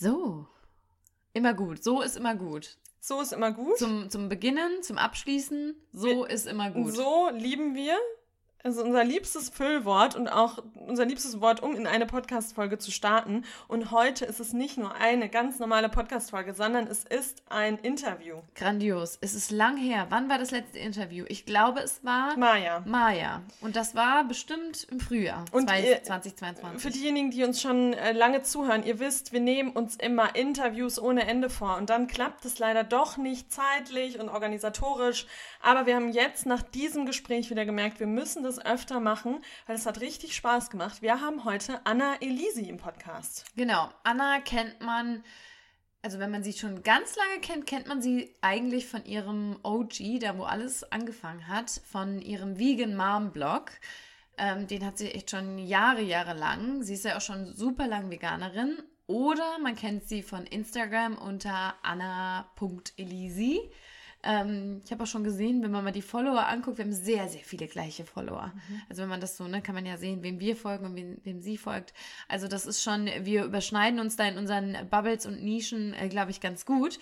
So. Immer gut. So ist immer gut. So ist immer gut. Zum, zum Beginnen, zum Abschließen. So ist immer gut. So lieben wir also unser liebstes Füllwort und auch unser liebstes Wort, um in eine Podcast-Folge zu starten. Und heute ist es nicht nur eine ganz normale Podcast-Folge, sondern es ist ein Interview. Grandios. Es ist lang her. Wann war das letzte Interview? Ich glaube, es war Maja. Maja. Und das war bestimmt im Frühjahr Und 2022. Für diejenigen, die uns schon äh, lange zuhören, ihr wisst, wir nehmen uns immer Interviews ohne Ende vor. Und dann klappt es leider doch nicht zeitlich und organisatorisch. Aber wir haben jetzt nach diesem Gespräch wieder gemerkt, wir müssen das das öfter machen, weil es hat richtig Spaß gemacht. Wir haben heute Anna Elisi im Podcast. Genau. Anna kennt man, also wenn man sie schon ganz lange kennt, kennt man sie eigentlich von ihrem OG, da wo alles angefangen hat, von ihrem Vegan Mom Blog. Ähm, den hat sie echt schon Jahre, Jahre lang. Sie ist ja auch schon super lang Veganerin. Oder man kennt sie von Instagram unter anna.elisi. Ähm, ich habe auch schon gesehen, wenn man mal die Follower anguckt, wir haben sehr, sehr viele gleiche Follower. Mhm. Also wenn man das so, ne, kann man ja sehen, wem wir folgen und wem, wem sie folgt. Also das ist schon, wir überschneiden uns da in unseren Bubbles und Nischen, äh, glaube ich, ganz gut.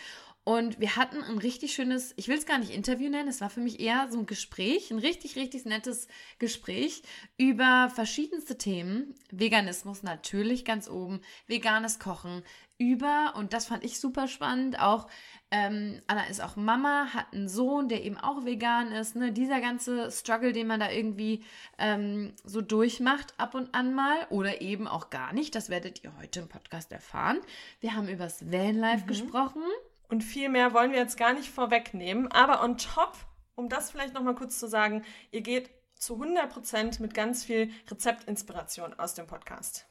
Und wir hatten ein richtig schönes, ich will es gar nicht Interview nennen, es war für mich eher so ein Gespräch, ein richtig, richtig nettes Gespräch über verschiedenste Themen. Veganismus natürlich ganz oben, veganes Kochen, über, und das fand ich super spannend, auch ähm, Anna ist auch Mama, hat einen Sohn, der eben auch vegan ist. Ne? Dieser ganze Struggle, den man da irgendwie ähm, so durchmacht, ab und an mal oder eben auch gar nicht, das werdet ihr heute im Podcast erfahren. Wir haben übers Vanlife mhm. gesprochen. Und viel mehr wollen wir jetzt gar nicht vorwegnehmen. Aber on top, um das vielleicht nochmal kurz zu sagen, ihr geht zu 100% mit ganz viel Rezeptinspiration aus dem Podcast.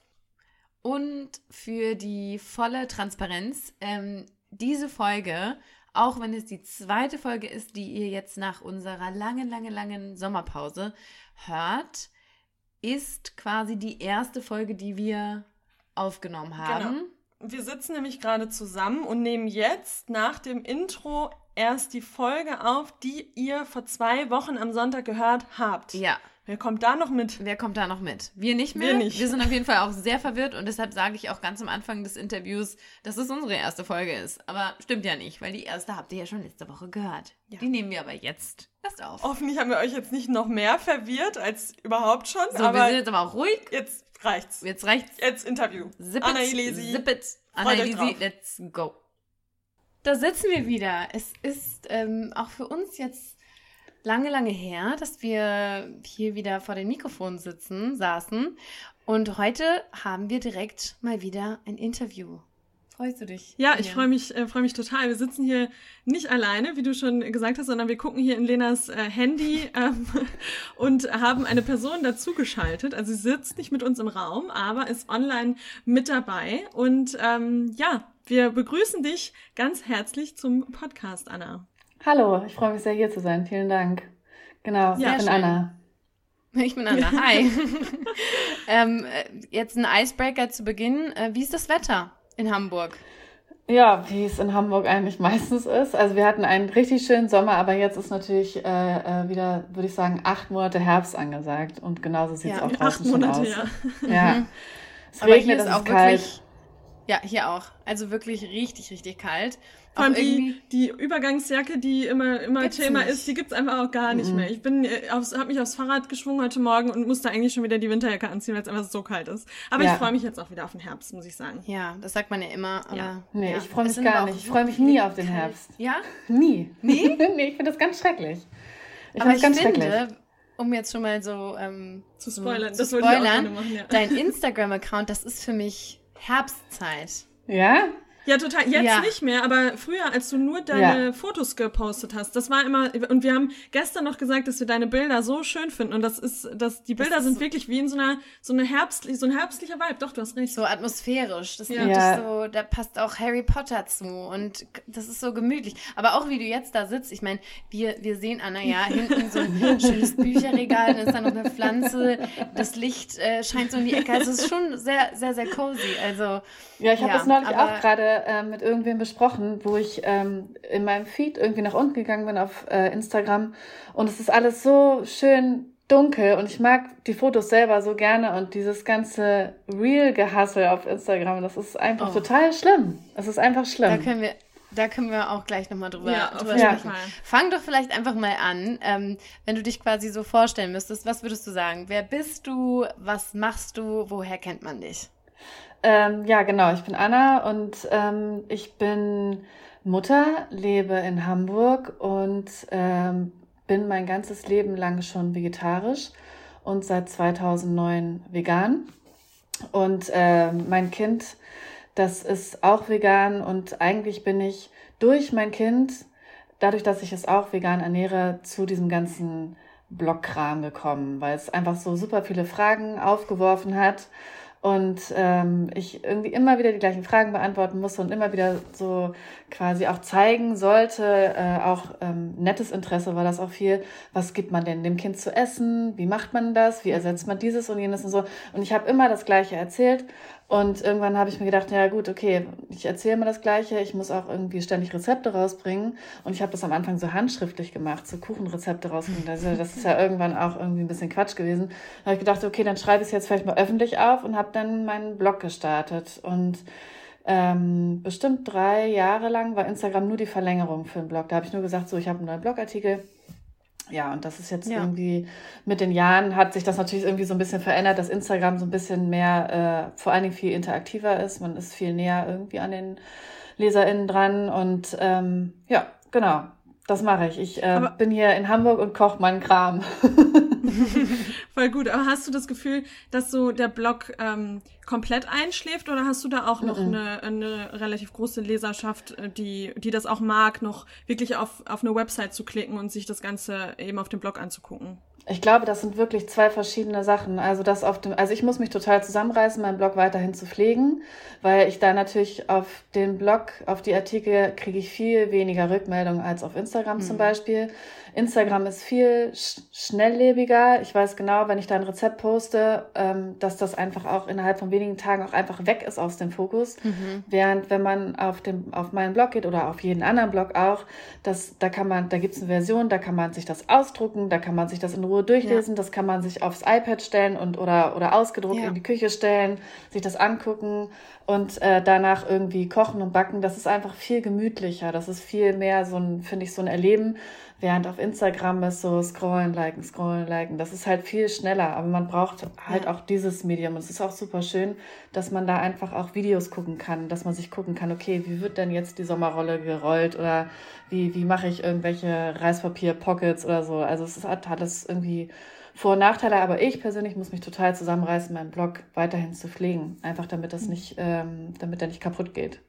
Und für die volle Transparenz, ähm, diese Folge, auch wenn es die zweite Folge ist, die ihr jetzt nach unserer langen, langen, langen Sommerpause hört, ist quasi die erste Folge, die wir aufgenommen haben. Genau. Wir sitzen nämlich gerade zusammen und nehmen jetzt nach dem Intro erst die Folge auf, die ihr vor zwei Wochen am Sonntag gehört habt. Ja. Wer kommt da noch mit? Wer kommt da noch mit? Wir nicht mehr. Wir nicht. Wir sind auf jeden Fall auch sehr verwirrt und deshalb sage ich auch ganz am Anfang des Interviews, dass es unsere erste Folge ist. Aber stimmt ja nicht, weil die erste habt ihr ja schon letzte Woche gehört. Ja. Die nehmen wir aber jetzt erst auf. Hoffentlich haben wir euch jetzt nicht noch mehr verwirrt als überhaupt schon. So, aber wir sind jetzt aber auch ruhig. Jetzt reicht's. Jetzt reicht's. Jetzt Interview. Zip Anna Elisi. Zip it. Anna Elisi, let's go. Da sitzen wir wieder. Es ist ähm, auch für uns jetzt lange, lange her, dass wir hier wieder vor den Mikrofonen sitzen, saßen. Und heute haben wir direkt mal wieder ein Interview. Freust du dich? Ja, ich freue mich, äh, freue mich total. Wir sitzen hier nicht alleine, wie du schon gesagt hast, sondern wir gucken hier in Lenas äh, Handy ähm, und haben eine Person dazugeschaltet. Also sie sitzt nicht mit uns im Raum, aber ist online mit dabei. Und ähm, ja, wir begrüßen dich ganz herzlich zum Podcast, Anna. Hallo, ich freue mich sehr, hier zu sein. Vielen Dank. Genau, ja, ich bin schön. Anna. Ich bin Anna, hi. ähm, jetzt ein Icebreaker zu Beginn. Äh, wie ist das Wetter in Hamburg? Ja, wie es in Hamburg eigentlich meistens ist. Also wir hatten einen richtig schönen Sommer, aber jetzt ist natürlich äh, äh wieder, würde ich sagen, acht Monate Herbst angesagt. Und genauso sieht es ja, auch draußen acht Monate, aus. Ja. ja. Es aber regnet, es ist auch kalt. Wirklich, ja, hier auch. Also wirklich richtig, richtig kalt. Vor allem die, die Übergangsjacke, die immer, immer Thema nicht. ist, die gibt's einfach auch gar nicht mhm. mehr. Ich bin äh, aufs, hab mich aufs Fahrrad geschwungen heute Morgen und musste eigentlich schon wieder die Winterjacke anziehen, weil es einfach so kalt ist. Aber ja. ich freue mich jetzt auch wieder auf den Herbst, muss ich sagen. Ja, das sagt man ja immer. Aber ja. Nee, ja. ich freue mich gar nicht. Ich freue mich nie auf den Herbst. Ja? Nie. Nie? nee, ich finde das ganz schrecklich. Ich aber ich ganz finde, um jetzt schon mal so ähm, zu spoilern, zu das spoilern, machen, ja. dein Instagram-Account, das ist für mich Herbstzeit. Ja? Ja, total. Jetzt ja. nicht mehr, aber früher, als du nur deine ja. Fotos gepostet hast, das war immer, und wir haben gestern noch gesagt, dass wir deine Bilder so schön finden und das ist, dass die Bilder sind so wirklich wie in so einer, so eine herbstlich, so ein herbstlicher Vibe. Doch, du hast recht. So atmosphärisch. Das ja. ja. so, da passt auch Harry Potter zu und das ist so gemütlich. Aber auch wie du jetzt da sitzt, ich meine, wir, wir sehen Anna ja hinten so ein schönes Bücherregal, dann ist da noch eine Pflanze, das Licht äh, scheint so in die Ecke. Also es ist schon sehr, sehr, sehr cozy. Also, ja, ich habe das neulich auch gerade äh, mit irgendwem besprochen, wo ich ähm, in meinem Feed irgendwie nach unten gegangen bin auf äh, Instagram und es ist alles so schön dunkel und ich mag die Fotos selber so gerne und dieses ganze Real-Gehassel auf Instagram, das ist einfach oh. total schlimm. Es ist einfach schlimm. Da können wir, da können wir auch gleich nochmal drüber, ja, drüber sprechen. Fang doch vielleicht einfach mal an, ähm, wenn du dich quasi so vorstellen müsstest, was würdest du sagen? Wer bist du? Was machst du? Woher kennt man dich? Ähm, ja, genau. Ich bin Anna und ähm, ich bin Mutter, lebe in Hamburg und ähm, bin mein ganzes Leben lang schon vegetarisch und seit 2009 vegan. Und äh, mein Kind, das ist auch vegan und eigentlich bin ich durch mein Kind, dadurch, dass ich es auch vegan ernähre, zu diesem ganzen Blockkram gekommen, weil es einfach so super viele Fragen aufgeworfen hat und ähm, ich irgendwie immer wieder die gleichen Fragen beantworten musste und immer wieder so quasi auch zeigen sollte, äh, auch ähm, nettes Interesse war das auch viel, was gibt man denn dem Kind zu essen, wie macht man das, wie ersetzt man dieses und jenes und so. Und ich habe immer das Gleiche erzählt und irgendwann habe ich mir gedacht, ja gut, okay, ich erzähle immer das Gleiche, ich muss auch irgendwie ständig Rezepte rausbringen. Und ich habe das am Anfang so handschriftlich gemacht, so Kuchenrezepte rausbringen. Also das ist ja irgendwann auch irgendwie ein bisschen Quatsch gewesen. Da habe ich gedacht, okay, dann schreibe ich es jetzt vielleicht mal öffentlich auf und habe dann meinen Blog gestartet. Und ähm, bestimmt drei Jahre lang war Instagram nur die Verlängerung für den Blog. Da habe ich nur gesagt, so, ich habe einen neuen Blogartikel ja, und das ist jetzt ja. irgendwie mit den Jahren hat sich das natürlich irgendwie so ein bisschen verändert, dass Instagram so ein bisschen mehr, äh, vor allen Dingen viel interaktiver ist. Man ist viel näher irgendwie an den LeserInnen dran und ähm, ja, genau. Das mache ich. Ich äh, bin hier in Hamburg und koche meinen Kram. Voll gut. Aber hast du das Gefühl, dass so der Blog ähm, komplett einschläft oder hast du da auch noch mm -mm. Eine, eine relativ große Leserschaft, äh, die, die das auch mag, noch wirklich auf, auf eine Website zu klicken und sich das Ganze eben auf dem Blog anzugucken? Ich glaube, das sind wirklich zwei verschiedene Sachen. Also das auf dem, also ich muss mich total zusammenreißen, meinen Blog weiterhin zu pflegen, weil ich da natürlich auf den Blog, auf die Artikel kriege ich viel weniger Rückmeldungen als auf Instagram mhm. zum Beispiel. Instagram ist viel sch schnelllebiger. Ich weiß genau, wenn ich da ein Rezept poste, ähm, dass das einfach auch innerhalb von wenigen Tagen auch einfach weg ist aus dem Fokus. Mhm. Während wenn man auf dem auf meinen Blog geht oder auf jeden anderen Blog auch, das, da kann man, da gibt's eine Version, da kann man sich das ausdrucken, da kann man sich das in Ruhe durchlesen, ja. das kann man sich aufs iPad stellen und oder oder ausgedruckt ja. in die Küche stellen, sich das angucken und äh, danach irgendwie kochen und backen. Das ist einfach viel gemütlicher. Das ist viel mehr so ein, finde ich, so ein Erleben Während auf Instagram ist so scrollen, liken, scrollen, liken. Das ist halt viel schneller, aber man braucht halt ja. auch dieses Medium. Und es ist auch super schön, dass man da einfach auch Videos gucken kann, dass man sich gucken kann, okay, wie wird denn jetzt die Sommerrolle gerollt oder wie, wie mache ich irgendwelche Reispapier-Pockets oder so. Also es hat alles irgendwie vor- und Nachteile, aber ich persönlich muss mich total zusammenreißen, meinen Blog weiterhin zu pflegen. Einfach damit das mhm. nicht, ähm, damit der nicht kaputt geht.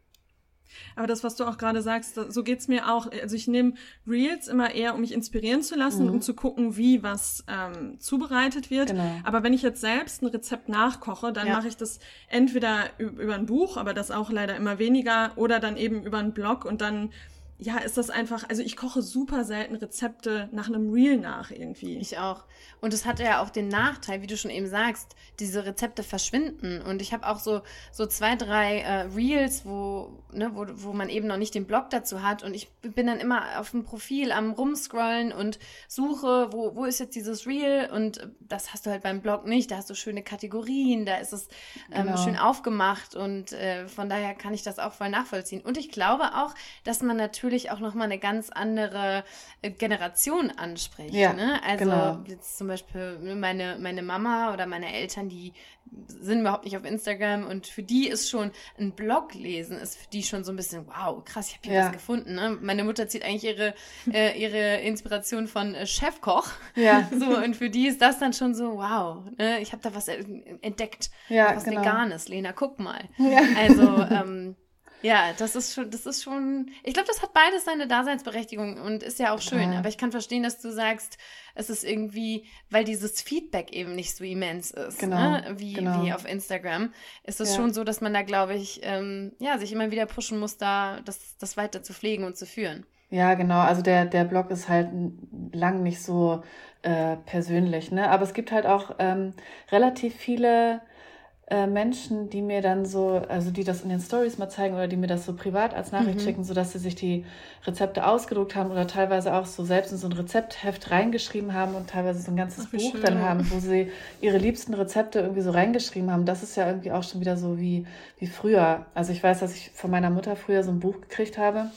Aber das, was du auch gerade sagst, so geht's mir auch. Also ich nehme Reels immer eher, um mich inspirieren zu lassen, mhm. um zu gucken, wie was ähm, zubereitet wird. Genau. Aber wenn ich jetzt selbst ein Rezept nachkoche, dann ja. mache ich das entweder über ein Buch, aber das auch leider immer weniger, oder dann eben über einen Blog und dann ja, ist das einfach, also ich koche super selten Rezepte nach einem Reel nach irgendwie. Ich auch. Und es hat ja auch den Nachteil, wie du schon eben sagst, diese Rezepte verschwinden. Und ich habe auch so, so zwei, drei äh, Reels, wo, ne, wo, wo man eben noch nicht den Blog dazu hat. Und ich bin dann immer auf dem Profil am rumscrollen und suche, wo, wo ist jetzt dieses Reel? Und das hast du halt beim Blog nicht. Da hast du schöne Kategorien, da ist es ähm, genau. schön aufgemacht. Und äh, von daher kann ich das auch voll nachvollziehen. Und ich glaube auch, dass man natürlich natürlich auch nochmal eine ganz andere äh, Generation anspricht. Ja, ne? Also genau. jetzt zum Beispiel meine, meine Mama oder meine Eltern, die sind überhaupt nicht auf Instagram und für die ist schon ein Blog lesen, ist für die schon so ein bisschen, wow, krass, ich habe hier ja. was gefunden. Ne? Meine Mutter zieht eigentlich ihre, äh, ihre Inspiration von äh, Chefkoch. Ja. So, und für die ist das dann schon so, wow, ne? ich habe da was entdeckt. Ja, was genau. Veganes, Lena, guck mal. Ja. Also, ähm, ja, das ist schon, das ist schon, ich glaube, das hat beides seine Daseinsberechtigung und ist ja auch schön. Ja. Aber ich kann verstehen, dass du sagst, es ist irgendwie, weil dieses Feedback eben nicht so immens ist, genau, ne? wie, genau. wie auf Instagram, ist es ja. schon so, dass man da, glaube ich, ähm, ja, sich immer wieder pushen muss, da das, das weiter zu pflegen und zu führen. Ja, genau. Also der, der Blog ist halt lang nicht so äh, persönlich, ne? Aber es gibt halt auch ähm, relativ viele äh, Menschen, die mir dann so, also die das in den Stories mal zeigen oder die mir das so privat als Nachricht mhm. schicken, sodass sie sich die Rezepte ausgedruckt haben oder teilweise auch so selbst in so ein Rezeptheft reingeschrieben haben und teilweise so ein ganzes Ach, Buch schön. dann haben, wo sie ihre liebsten Rezepte irgendwie so reingeschrieben haben. Das ist ja irgendwie auch schon wieder so wie, wie früher. Also ich weiß, dass ich von meiner Mutter früher so ein Buch gekriegt habe.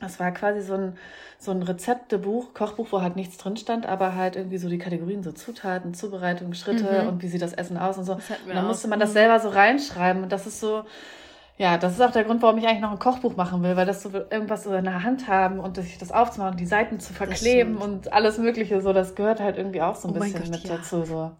Das war quasi so ein, so ein Rezeptebuch, Kochbuch, wo halt nichts drin stand, aber halt irgendwie so die Kategorien, so Zutaten, Zubereitung, Schritte mhm. und wie sieht das Essen aus und so. Und dann musste man das selber so reinschreiben und das ist so, ja, das ist auch der Grund, warum ich eigentlich noch ein Kochbuch machen will, weil das so irgendwas so in der Hand haben und sich das aufzumachen, die Seiten zu verkleben und alles Mögliche, so, das gehört halt irgendwie auch so ein oh bisschen Gott, mit ja. dazu, so.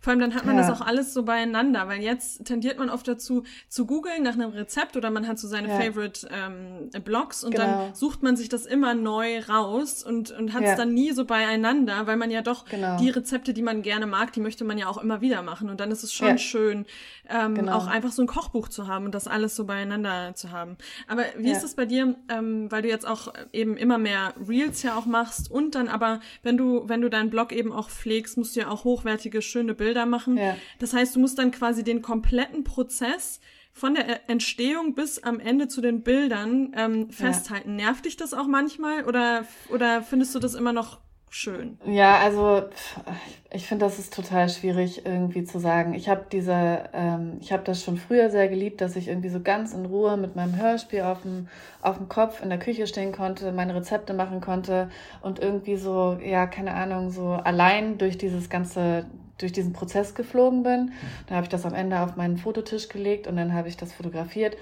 Vor allem dann hat man ja. das auch alles so beieinander, weil jetzt tendiert man oft dazu zu googeln nach einem Rezept oder man hat so seine ja. Favorite ähm, Blogs und genau. dann sucht man sich das immer neu raus und, und hat es ja. dann nie so beieinander, weil man ja doch genau. die Rezepte, die man gerne mag, die möchte man ja auch immer wieder machen und dann ist es schon schön, ähm, genau. auch einfach so ein Kochbuch zu haben und das alles so beieinander zu haben. Aber wie ist es bei dir, ähm, weil du jetzt auch eben immer mehr Reels ja auch machst und dann aber, wenn du, wenn du deinen Blog eben auch pflegst, musst du ja auch hochwertige, schöne Bilder machen. Ja. Das heißt, du musst dann quasi den kompletten Prozess von der Entstehung bis am Ende zu den Bildern ähm, festhalten. Ja. Nervt dich das auch manchmal oder, oder findest du das immer noch schön? Ja, also ich finde, das ist total schwierig irgendwie zu sagen. Ich habe diese, ähm, ich habe das schon früher sehr geliebt, dass ich irgendwie so ganz in Ruhe mit meinem Hörspiel auf dem, auf dem Kopf in der Küche stehen konnte, meine Rezepte machen konnte und irgendwie so, ja, keine Ahnung, so allein durch dieses ganze durch diesen Prozess geflogen bin. Da habe ich das am Ende auf meinen Fototisch gelegt und dann habe ich das fotografiert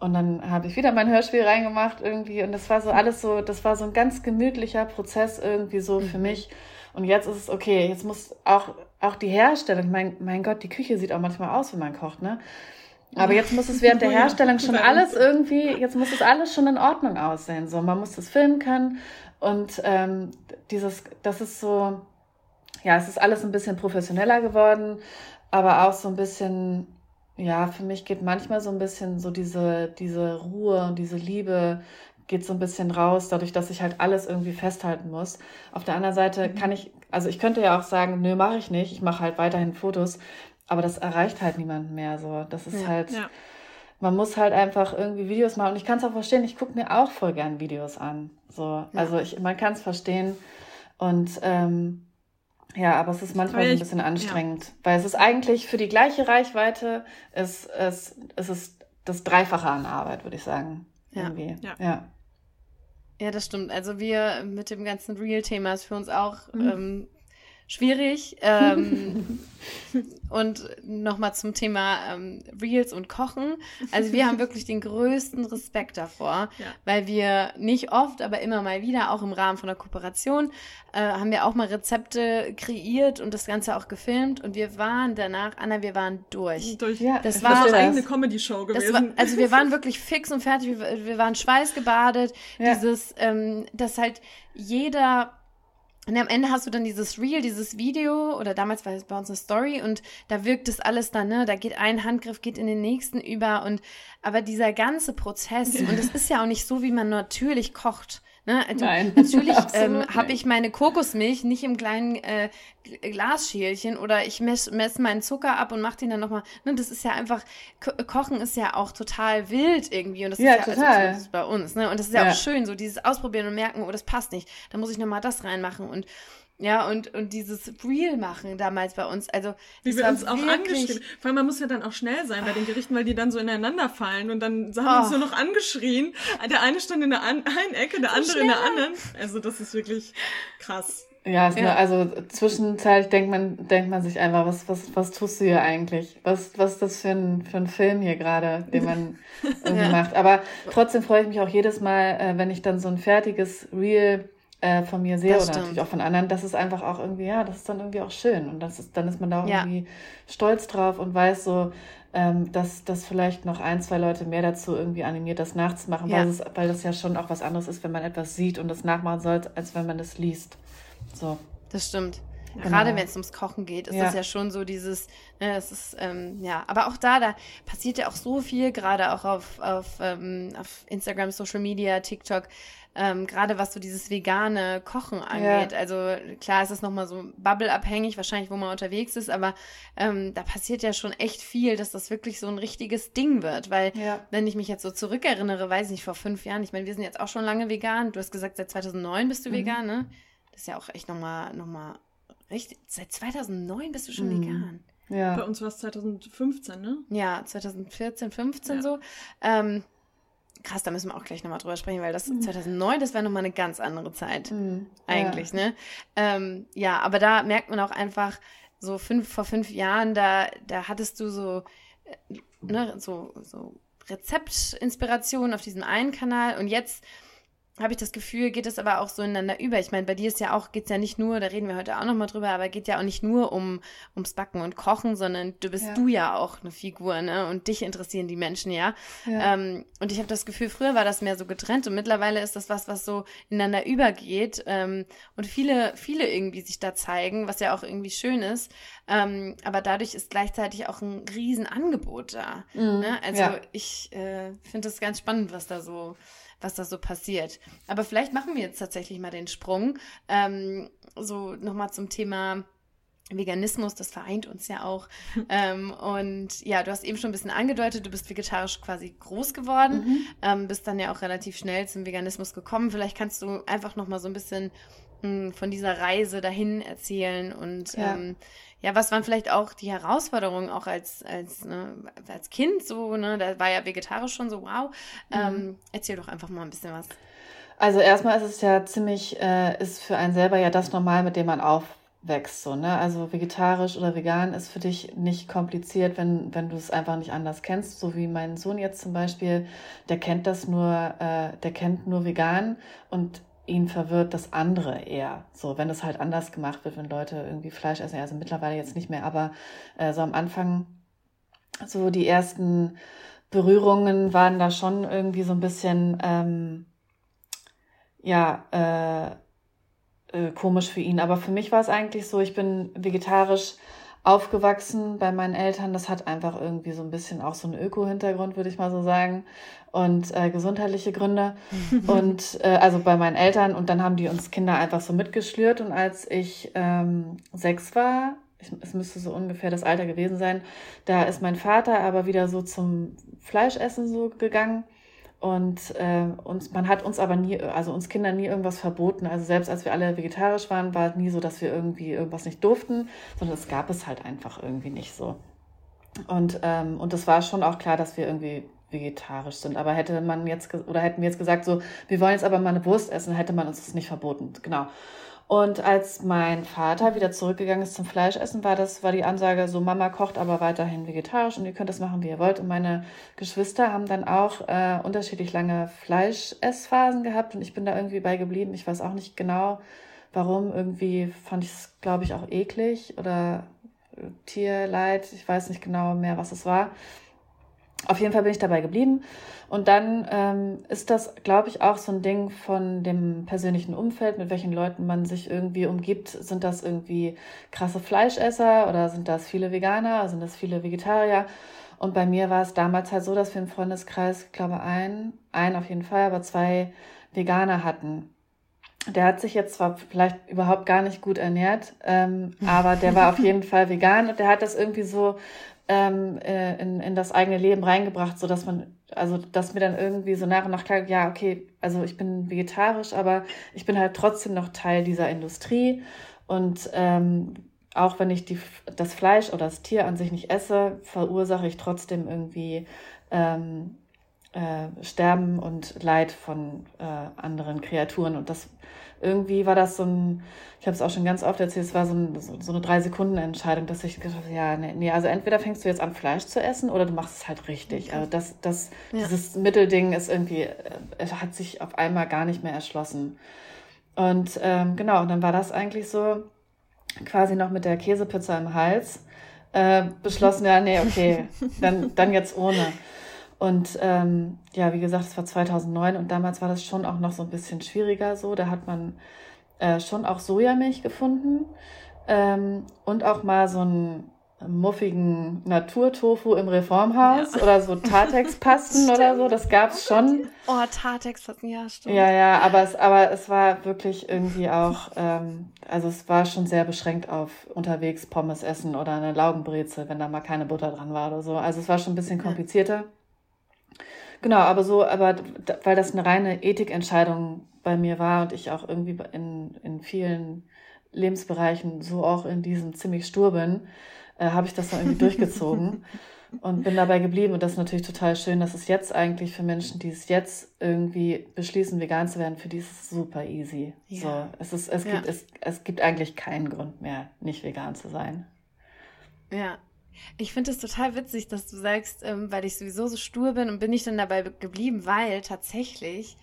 und dann habe ich wieder mein Hörspiel reingemacht irgendwie und das war so alles so, das war so ein ganz gemütlicher Prozess irgendwie so für mhm. mich. Und jetzt ist es okay, jetzt muss auch, auch die Herstellung, mein, mein Gott, die Küche sieht auch manchmal aus, wenn man kocht, ne? Aber jetzt muss es während der Herstellung schon alles irgendwie, jetzt muss es alles schon in Ordnung aussehen. So, man muss das filmen können und ähm, dieses, das ist so, ja, es ist alles ein bisschen professioneller geworden, aber auch so ein bisschen, ja, für mich geht manchmal so ein bisschen so diese, diese Ruhe und diese Liebe geht so ein bisschen raus, dadurch, dass ich halt alles irgendwie festhalten muss. Auf der anderen Seite mhm. kann ich, also ich könnte ja auch sagen, nö, mache ich nicht, ich mache halt weiterhin Fotos, aber das erreicht halt niemanden mehr so. Das ist ja, halt, ja. man muss halt einfach irgendwie Videos machen und ich kann es auch verstehen, ich gucke mir auch voll gern Videos an. So, ja. also ich, man kann es verstehen und ähm, ja, aber es ist manchmal so ein bisschen anstrengend, ja. weil es ist eigentlich für die gleiche Reichweite, es, es, es ist das Dreifache an Arbeit, würde ich sagen. Ja. Irgendwie. Ja. ja. Ja, das stimmt. Also wir mit dem ganzen Real-Thema ist für uns auch mhm. ähm, schwierig. Ähm, und nochmal zum Thema ähm, Reels und Kochen. Also wir haben wirklich den größten Respekt davor, ja. weil wir nicht oft, aber immer mal wieder, auch im Rahmen von der Kooperation, äh, haben wir auch mal Rezepte kreiert und das Ganze auch gefilmt. Und wir waren danach, Anna, wir waren durch. durch ja, das war eine eigene Comedy-Show gewesen. War, also wir waren wirklich fix und fertig. Wir, wir waren schweißgebadet. Ja. Dieses, ähm, dass halt jeder und am Ende hast du dann dieses Reel, dieses Video, oder damals war es bei uns eine Story und da wirkt es alles dann, ne? Da geht ein Handgriff, geht in den nächsten über und aber dieser ganze Prozess, und es ist ja auch nicht so, wie man natürlich kocht. Ne? Also Nein, natürlich ähm, habe ich meine Kokosmilch nicht im kleinen äh, Glasschälchen oder ich messe mess meinen Zucker ab und mache den dann nochmal. Ne? Das ist ja einfach, Ko Kochen ist ja auch total wild irgendwie und das ja, ist ja total. Also, bei uns. Ne? Und das ist ja, ja, auch schön, so dieses Ausprobieren und merken, oh, das passt nicht. Da muss ich nochmal das reinmachen und ja, und, und dieses Reel machen damals bei uns. Also, Wie wir uns auch angeschrien. Vor allem, man muss ja dann auch schnell sein bei den Gerichten, weil die dann so ineinander fallen und dann haben oh. uns nur noch angeschrien. Der eine stand in der einen Ecke, der so andere schnell. in der anderen. Also, das ist wirklich krass. Ja, ja. Nur, also zwischenzeitlich denkt man, denkt man sich einfach, was, was, was tust du hier eigentlich? Was, was ist das für ein, für ein Film hier gerade, den man irgendwie ja. macht? Aber trotzdem freue ich mich auch jedes Mal, äh, wenn ich dann so ein fertiges Reel äh, von mir sehe das oder stimmt. natürlich auch von anderen, das ist einfach auch irgendwie, ja, das ist dann irgendwie auch schön. Und das ist, dann ist man da auch ja. irgendwie stolz drauf und weiß so, ähm, dass, dass vielleicht noch ein, zwei Leute mehr dazu irgendwie animiert, das nachzumachen, ja. weil, es, weil das ja schon auch was anderes ist, wenn man etwas sieht und das nachmachen soll, als wenn man es liest. So. Das stimmt. Genau. Gerade wenn es ums Kochen geht, ist ja. das ja schon so dieses, ne, das ist, ähm, ja, aber auch da, da passiert ja auch so viel, gerade auch auf, auf, ähm, auf Instagram, Social Media, TikTok, ähm, gerade was so dieses vegane Kochen angeht. Ja. Also klar ist es nochmal so bubbleabhängig, wahrscheinlich, wo man unterwegs ist, aber ähm, da passiert ja schon echt viel, dass das wirklich so ein richtiges Ding wird. Weil, ja. wenn ich mich jetzt so zurückerinnere, weiß ich nicht, vor fünf Jahren, ich meine, wir sind jetzt auch schon lange vegan. Du hast gesagt, seit 2009 bist du mhm. vegan, ne? Das ist ja auch echt nochmal, nochmal, richtig, seit 2009 bist du schon mhm. vegan. Ja. Bei uns war es 2015, ne? Ja, 2014, 15 ja. so. Ähm, krass, da müssen wir auch gleich nochmal drüber sprechen, weil das mhm. 2009, das wäre nochmal eine ganz andere Zeit. Mhm. Eigentlich, ja. ne? Ähm, ja, aber da merkt man auch einfach, so fünf, vor fünf Jahren, da, da hattest du so, äh, ne, so, so Rezeptinspiration auf diesem einen Kanal und jetzt habe ich das Gefühl, geht es aber auch so ineinander über. Ich meine, bei dir ist ja auch, geht es ja nicht nur, da reden wir heute auch nochmal drüber, aber geht ja auch nicht nur um, ums Backen und Kochen, sondern du bist ja. du ja auch eine Figur, ne? Und dich interessieren die Menschen ja. ja. Ähm, und ich habe das Gefühl, früher war das mehr so getrennt und mittlerweile ist das was, was so ineinander übergeht ähm, und viele, viele irgendwie sich da zeigen, was ja auch irgendwie schön ist. Ähm, aber dadurch ist gleichzeitig auch ein Riesenangebot da. Mhm. Ne? Also ja. ich äh, finde das ganz spannend, was da so was da so passiert. Aber vielleicht machen wir jetzt tatsächlich mal den Sprung. Ähm, so nochmal zum Thema Veganismus, das vereint uns ja auch. ähm, und ja, du hast eben schon ein bisschen angedeutet, du bist vegetarisch quasi groß geworden, mhm. ähm, bist dann ja auch relativ schnell zum Veganismus gekommen. Vielleicht kannst du einfach noch mal so ein bisschen mh, hm, von dieser Reise dahin erzählen und ja. ähm, ja, was waren vielleicht auch die Herausforderungen auch als, als, ne, als Kind so, ne? Da war ja vegetarisch schon so, wow. Mhm. Ähm, erzähl doch einfach mal ein bisschen was. Also erstmal ist es ja ziemlich, äh, ist für einen selber ja das normal, mit dem man aufwächst. So, ne? Also vegetarisch oder vegan ist für dich nicht kompliziert, wenn, wenn du es einfach nicht anders kennst. So wie mein Sohn jetzt zum Beispiel, der kennt das nur, äh, der kennt nur vegan und ihn verwirrt das andere eher. So, wenn es halt anders gemacht wird, wenn Leute irgendwie Fleisch essen, also mittlerweile jetzt nicht mehr, aber äh, so am Anfang, so die ersten Berührungen waren da schon irgendwie so ein bisschen, ähm, ja, äh, äh, komisch für ihn. Aber für mich war es eigentlich so, ich bin vegetarisch aufgewachsen bei meinen Eltern. Das hat einfach irgendwie so ein bisschen auch so einen Öko-Hintergrund, würde ich mal so sagen. Und äh, gesundheitliche Gründe. und äh, also bei meinen Eltern. Und dann haben die uns Kinder einfach so mitgeschlürt. Und als ich ähm, sechs war, ich, es müsste so ungefähr das Alter gewesen sein, da ist mein Vater aber wieder so zum Fleischessen so gegangen. Und äh, uns, man hat uns aber nie, also uns Kindern nie irgendwas verboten. Also selbst als wir alle vegetarisch waren, war es nie so, dass wir irgendwie irgendwas nicht durften, sondern es gab es halt einfach irgendwie nicht so. Und, ähm, und war schon auch klar, dass wir irgendwie vegetarisch sind. Aber hätte man jetzt, oder hätten wir jetzt gesagt, so, wir wollen jetzt aber mal eine Wurst essen, hätte man uns das nicht verboten. Genau. Und als mein Vater wieder zurückgegangen ist zum Fleischessen, war das, war die Ansage so, Mama kocht aber weiterhin vegetarisch und ihr könnt das machen, wie ihr wollt. Und meine Geschwister haben dann auch äh, unterschiedlich lange Fleischessphasen gehabt und ich bin da irgendwie bei geblieben. Ich weiß auch nicht genau, warum. Irgendwie fand ich es, glaube ich, auch eklig oder Tierleid. Ich weiß nicht genau mehr, was es war. Auf jeden Fall bin ich dabei geblieben. Und dann ähm, ist das, glaube ich, auch so ein Ding von dem persönlichen Umfeld, mit welchen Leuten man sich irgendwie umgibt. Sind das irgendwie krasse Fleischesser oder sind das viele Veganer, sind das viele Vegetarier? Und bei mir war es damals halt so, dass wir im Freundeskreis, ich glaube, ein, ein auf jeden Fall, aber zwei Veganer hatten. Der hat sich jetzt zwar vielleicht überhaupt gar nicht gut ernährt, ähm, aber der war auf jeden Fall vegan und der hat das irgendwie so ähm, äh, in, in das eigene Leben reingebracht, so dass man, also dass mir dann irgendwie so nach und nach klar, ja, okay, also ich bin vegetarisch, aber ich bin halt trotzdem noch Teil dieser Industrie. Und ähm, auch wenn ich die, das Fleisch oder das Tier an sich nicht esse, verursache ich trotzdem irgendwie ähm, äh, Sterben und Leid von äh, anderen Kreaturen und das irgendwie war das so ein, ich habe es auch schon ganz oft erzählt, es war so, ein, so, so eine Drei-Sekunden-Entscheidung, dass ich gedacht habe, ja, nee, nee, also entweder fängst du jetzt an, Fleisch zu essen oder du machst es halt richtig. Also das, das, ja. dieses Mittelding ist irgendwie, äh, hat sich auf einmal gar nicht mehr erschlossen. Und ähm, genau, und dann war das eigentlich so, quasi noch mit der Käsepizza im Hals, äh, beschlossen, ja, nee, okay, dann, dann jetzt ohne. Und ähm, ja, wie gesagt, es war 2009 und damals war das schon auch noch so ein bisschen schwieriger so. Da hat man äh, schon auch Sojamilch gefunden. ähm, und auch mal so einen muffigen Naturtofu im Reformhaus ja. oder so Tatex-Pasten oder so. Das gab's schon. Oh, Tatex-Pasten, ja, stimmt. Ja, ja, aber es, aber es war wirklich irgendwie auch, ähm, also es war schon sehr beschränkt auf unterwegs Pommes essen oder eine Laugenbrezel, wenn da mal keine Butter dran war oder so. Also es war schon ein bisschen komplizierter. Ja. Genau, aber so, aber weil das eine reine Ethikentscheidung bei mir war und ich auch irgendwie in, in vielen Lebensbereichen so auch in diesem ziemlich stur bin, äh, habe ich das dann irgendwie durchgezogen und bin dabei geblieben. Und das ist natürlich total schön, dass es jetzt eigentlich für Menschen, die es jetzt irgendwie beschließen, vegan zu werden, für die ist es super easy. Ja. So, es, ist, es, ja. gibt, es, es gibt eigentlich keinen Grund mehr, nicht vegan zu sein. Ja, ich finde es total witzig, dass du sagst, ähm, weil ich sowieso so stur bin und bin ich dann dabei geblieben, weil tatsächlich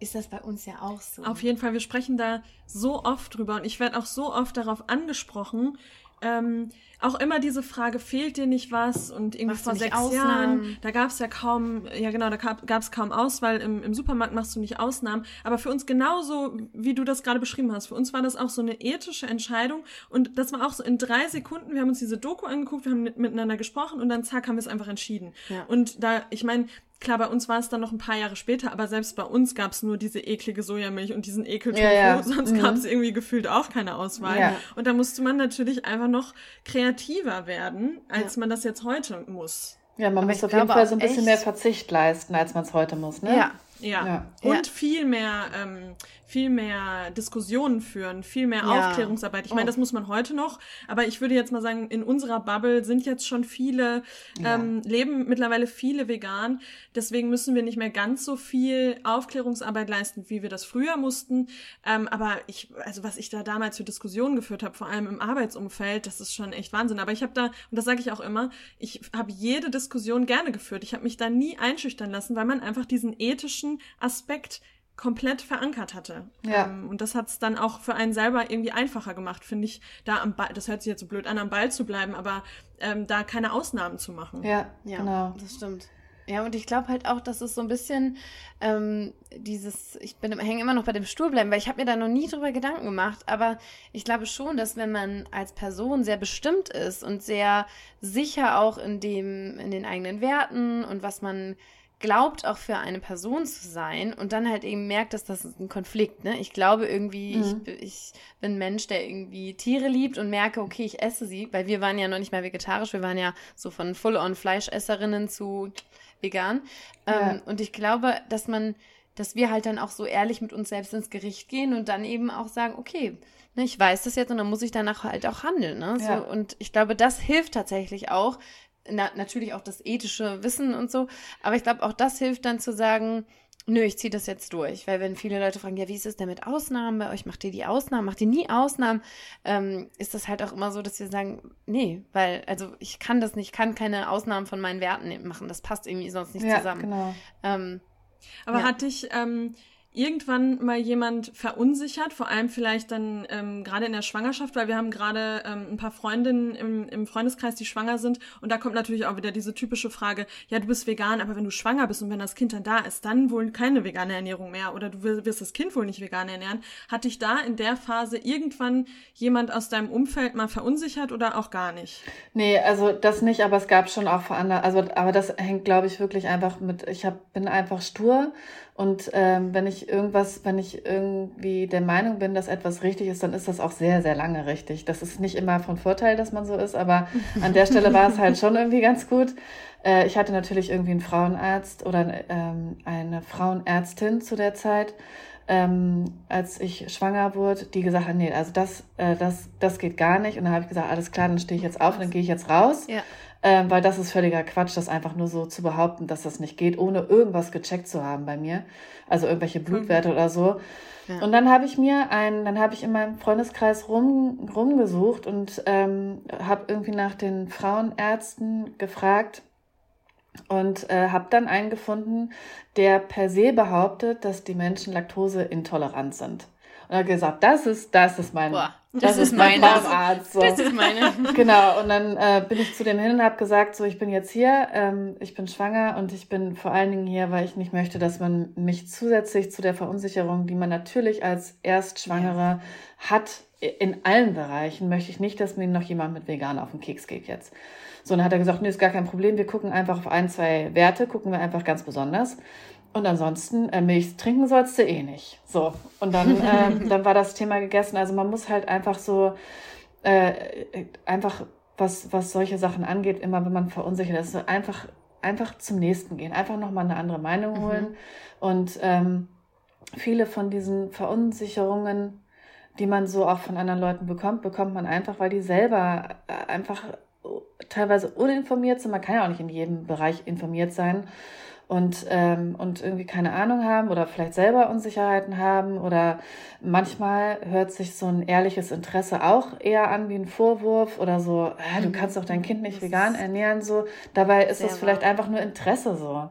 ist das bei uns ja auch so. Auf jeden Fall, wir sprechen da so oft drüber und ich werde auch so oft darauf angesprochen, ähm, auch immer diese Frage, fehlt dir nicht was? Und irgendwie machst vor sechs Ausnahmen? Jahren, da gab es ja kaum, ja genau, da gab es kaum Auswahl. Im, Im Supermarkt machst du nicht Ausnahmen. Aber für uns genauso, wie du das gerade beschrieben hast, für uns war das auch so eine ethische Entscheidung. Und das war auch so in drei Sekunden, wir haben uns diese Doku angeguckt, wir haben mit, miteinander gesprochen und dann zack, haben wir es einfach entschieden. Ja. Und da, ich meine, Klar, bei uns war es dann noch ein paar Jahre später, aber selbst bei uns gab es nur diese eklige Sojamilch und diesen Ekeltofu, ja, ja. sonst mhm. gab es irgendwie gefühlt auch keine Auswahl. Ja. Und da musste man natürlich einfach noch kreativer werden, als man das jetzt heute muss. Ja, man aber muss auf jeden Fall so ein bisschen mehr Verzicht leisten, als man es heute muss, ne? Ja. Ja. Und viel mehr ähm, viel mehr Diskussionen führen, viel mehr ja. Aufklärungsarbeit. Ich meine, oh. das muss man heute noch, aber ich würde jetzt mal sagen, in unserer Bubble sind jetzt schon viele, ja. ähm, leben mittlerweile viele vegan. Deswegen müssen wir nicht mehr ganz so viel Aufklärungsarbeit leisten, wie wir das früher mussten. Ähm, aber ich, also was ich da damals für Diskussionen geführt habe, vor allem im Arbeitsumfeld, das ist schon echt Wahnsinn. Aber ich habe da, und das sage ich auch immer, ich habe jede Diskussion gerne geführt. Ich habe mich da nie einschüchtern lassen, weil man einfach diesen ethischen Aspekt komplett verankert hatte. Ja. Ähm, und das hat es dann auch für einen selber irgendwie einfacher gemacht, finde ich, da am Ball, das hört sich jetzt so blöd an, am Ball zu bleiben, aber ähm, da keine Ausnahmen zu machen. Ja, ja genau. Das stimmt. Ja, und ich glaube halt auch, dass es so ein bisschen ähm, dieses, ich bin hänge immer noch bei dem Stuhl bleiben, weil ich habe mir da noch nie drüber Gedanken gemacht, aber ich glaube schon, dass wenn man als Person sehr bestimmt ist und sehr sicher auch in dem, in den eigenen Werten und was man glaubt auch für eine Person zu sein und dann halt eben merkt, dass das ein Konflikt, ne? Ich glaube irgendwie, mhm. ich, ich bin ein Mensch, der irgendwie Tiere liebt und merke, okay, ich esse sie, weil wir waren ja noch nicht mal vegetarisch, wir waren ja so von Full-on Fleischesserinnen zu vegan. Ja. Ähm, und ich glaube, dass man, dass wir halt dann auch so ehrlich mit uns selbst ins Gericht gehen und dann eben auch sagen, okay, ne, ich weiß das jetzt und dann muss ich danach halt auch handeln. Ne? So, ja. Und ich glaube, das hilft tatsächlich auch, na, natürlich auch das ethische Wissen und so. Aber ich glaube, auch das hilft dann zu sagen, nö, ich ziehe das jetzt durch. Weil wenn viele Leute fragen, ja, wie ist es denn mit Ausnahmen bei euch? Macht ihr die Ausnahmen? Macht ihr nie Ausnahmen? Ähm, ist das halt auch immer so, dass wir sagen, nee, weil, also ich kann das nicht, kann keine Ausnahmen von meinen Werten machen. Das passt irgendwie sonst nicht ja, zusammen. Genau. Ähm, Aber ja. hat dich ähm, irgendwann mal jemand verunsichert, vor allem vielleicht dann ähm, gerade in der Schwangerschaft, weil wir haben gerade ähm, ein paar Freundinnen im, im Freundeskreis, die schwanger sind und da kommt natürlich auch wieder diese typische Frage, ja, du bist vegan, aber wenn du schwanger bist und wenn das Kind dann da ist, dann wohl keine vegane Ernährung mehr oder du wirst das Kind wohl nicht vegan ernähren. Hat dich da in der Phase irgendwann jemand aus deinem Umfeld mal verunsichert oder auch gar nicht? Nee, also das nicht, aber es gab schon auch vor anderen, also aber das hängt glaube ich wirklich einfach mit, ich hab, bin einfach stur und ähm, wenn ich irgendwas, wenn ich irgendwie der Meinung bin, dass etwas richtig ist, dann ist das auch sehr, sehr lange richtig. Das ist nicht immer von Vorteil, dass man so ist, aber an der Stelle war es halt schon irgendwie ganz gut. Äh, ich hatte natürlich irgendwie einen Frauenarzt oder ähm, eine Frauenärztin zu der Zeit, ähm, als ich schwanger wurde, die gesagt hat, nee, also das, äh, das, das geht gar nicht. Und dann habe ich gesagt, alles klar, dann stehe ich jetzt auf und dann gehe ich jetzt raus. Ja ähm, weil das ist völliger Quatsch, das einfach nur so zu behaupten, dass das nicht geht, ohne irgendwas gecheckt zu haben bei mir, also irgendwelche Blutwerte mhm. oder so. Ja. Und dann habe ich mir ein, dann habe ich in meinem Freundeskreis rum, rumgesucht und ähm, habe irgendwie nach den Frauenärzten gefragt und äh, habe dann einen gefunden, der per se behauptet, dass die Menschen laktoseintolerant sind. Und er hat gesagt, das ist, das ist mein, Boah, das, das, ist mein Traumarzt. So. Das ist meine. Genau. Und dann äh, bin ich zu dem hin und habe gesagt, so, ich bin jetzt hier, ähm, ich bin schwanger und ich bin vor allen Dingen hier, weil ich nicht möchte, dass man mich zusätzlich zu der Verunsicherung, die man natürlich als Erstschwangere ja. hat, in allen Bereichen, möchte ich nicht, dass mir noch jemand mit vegan auf den Keks geht jetzt. So, dann hat er gesagt, nee, ist gar kein Problem, wir gucken einfach auf ein, zwei Werte, gucken wir einfach ganz besonders. Und ansonsten, äh, Milch trinken sollst du eh nicht. So, und dann, äh, dann war das Thema gegessen. Also man muss halt einfach so, äh, einfach, was, was solche Sachen angeht, immer wenn man verunsichert ist, so einfach, einfach zum Nächsten gehen, einfach nochmal eine andere Meinung mhm. holen. Mhm. Und ähm, viele von diesen Verunsicherungen, die man so auch von anderen Leuten bekommt, bekommt man einfach, weil die selber äh, einfach teilweise uninformiert sind. Man kann ja auch nicht in jedem Bereich informiert sein und, ähm, und irgendwie keine Ahnung haben oder vielleicht selber Unsicherheiten haben oder manchmal hört sich so ein ehrliches Interesse auch eher an wie ein Vorwurf oder so, ah, du mhm. kannst doch dein Kind nicht vegan ernähren, so. Dabei ist es vielleicht einfach nur Interesse so.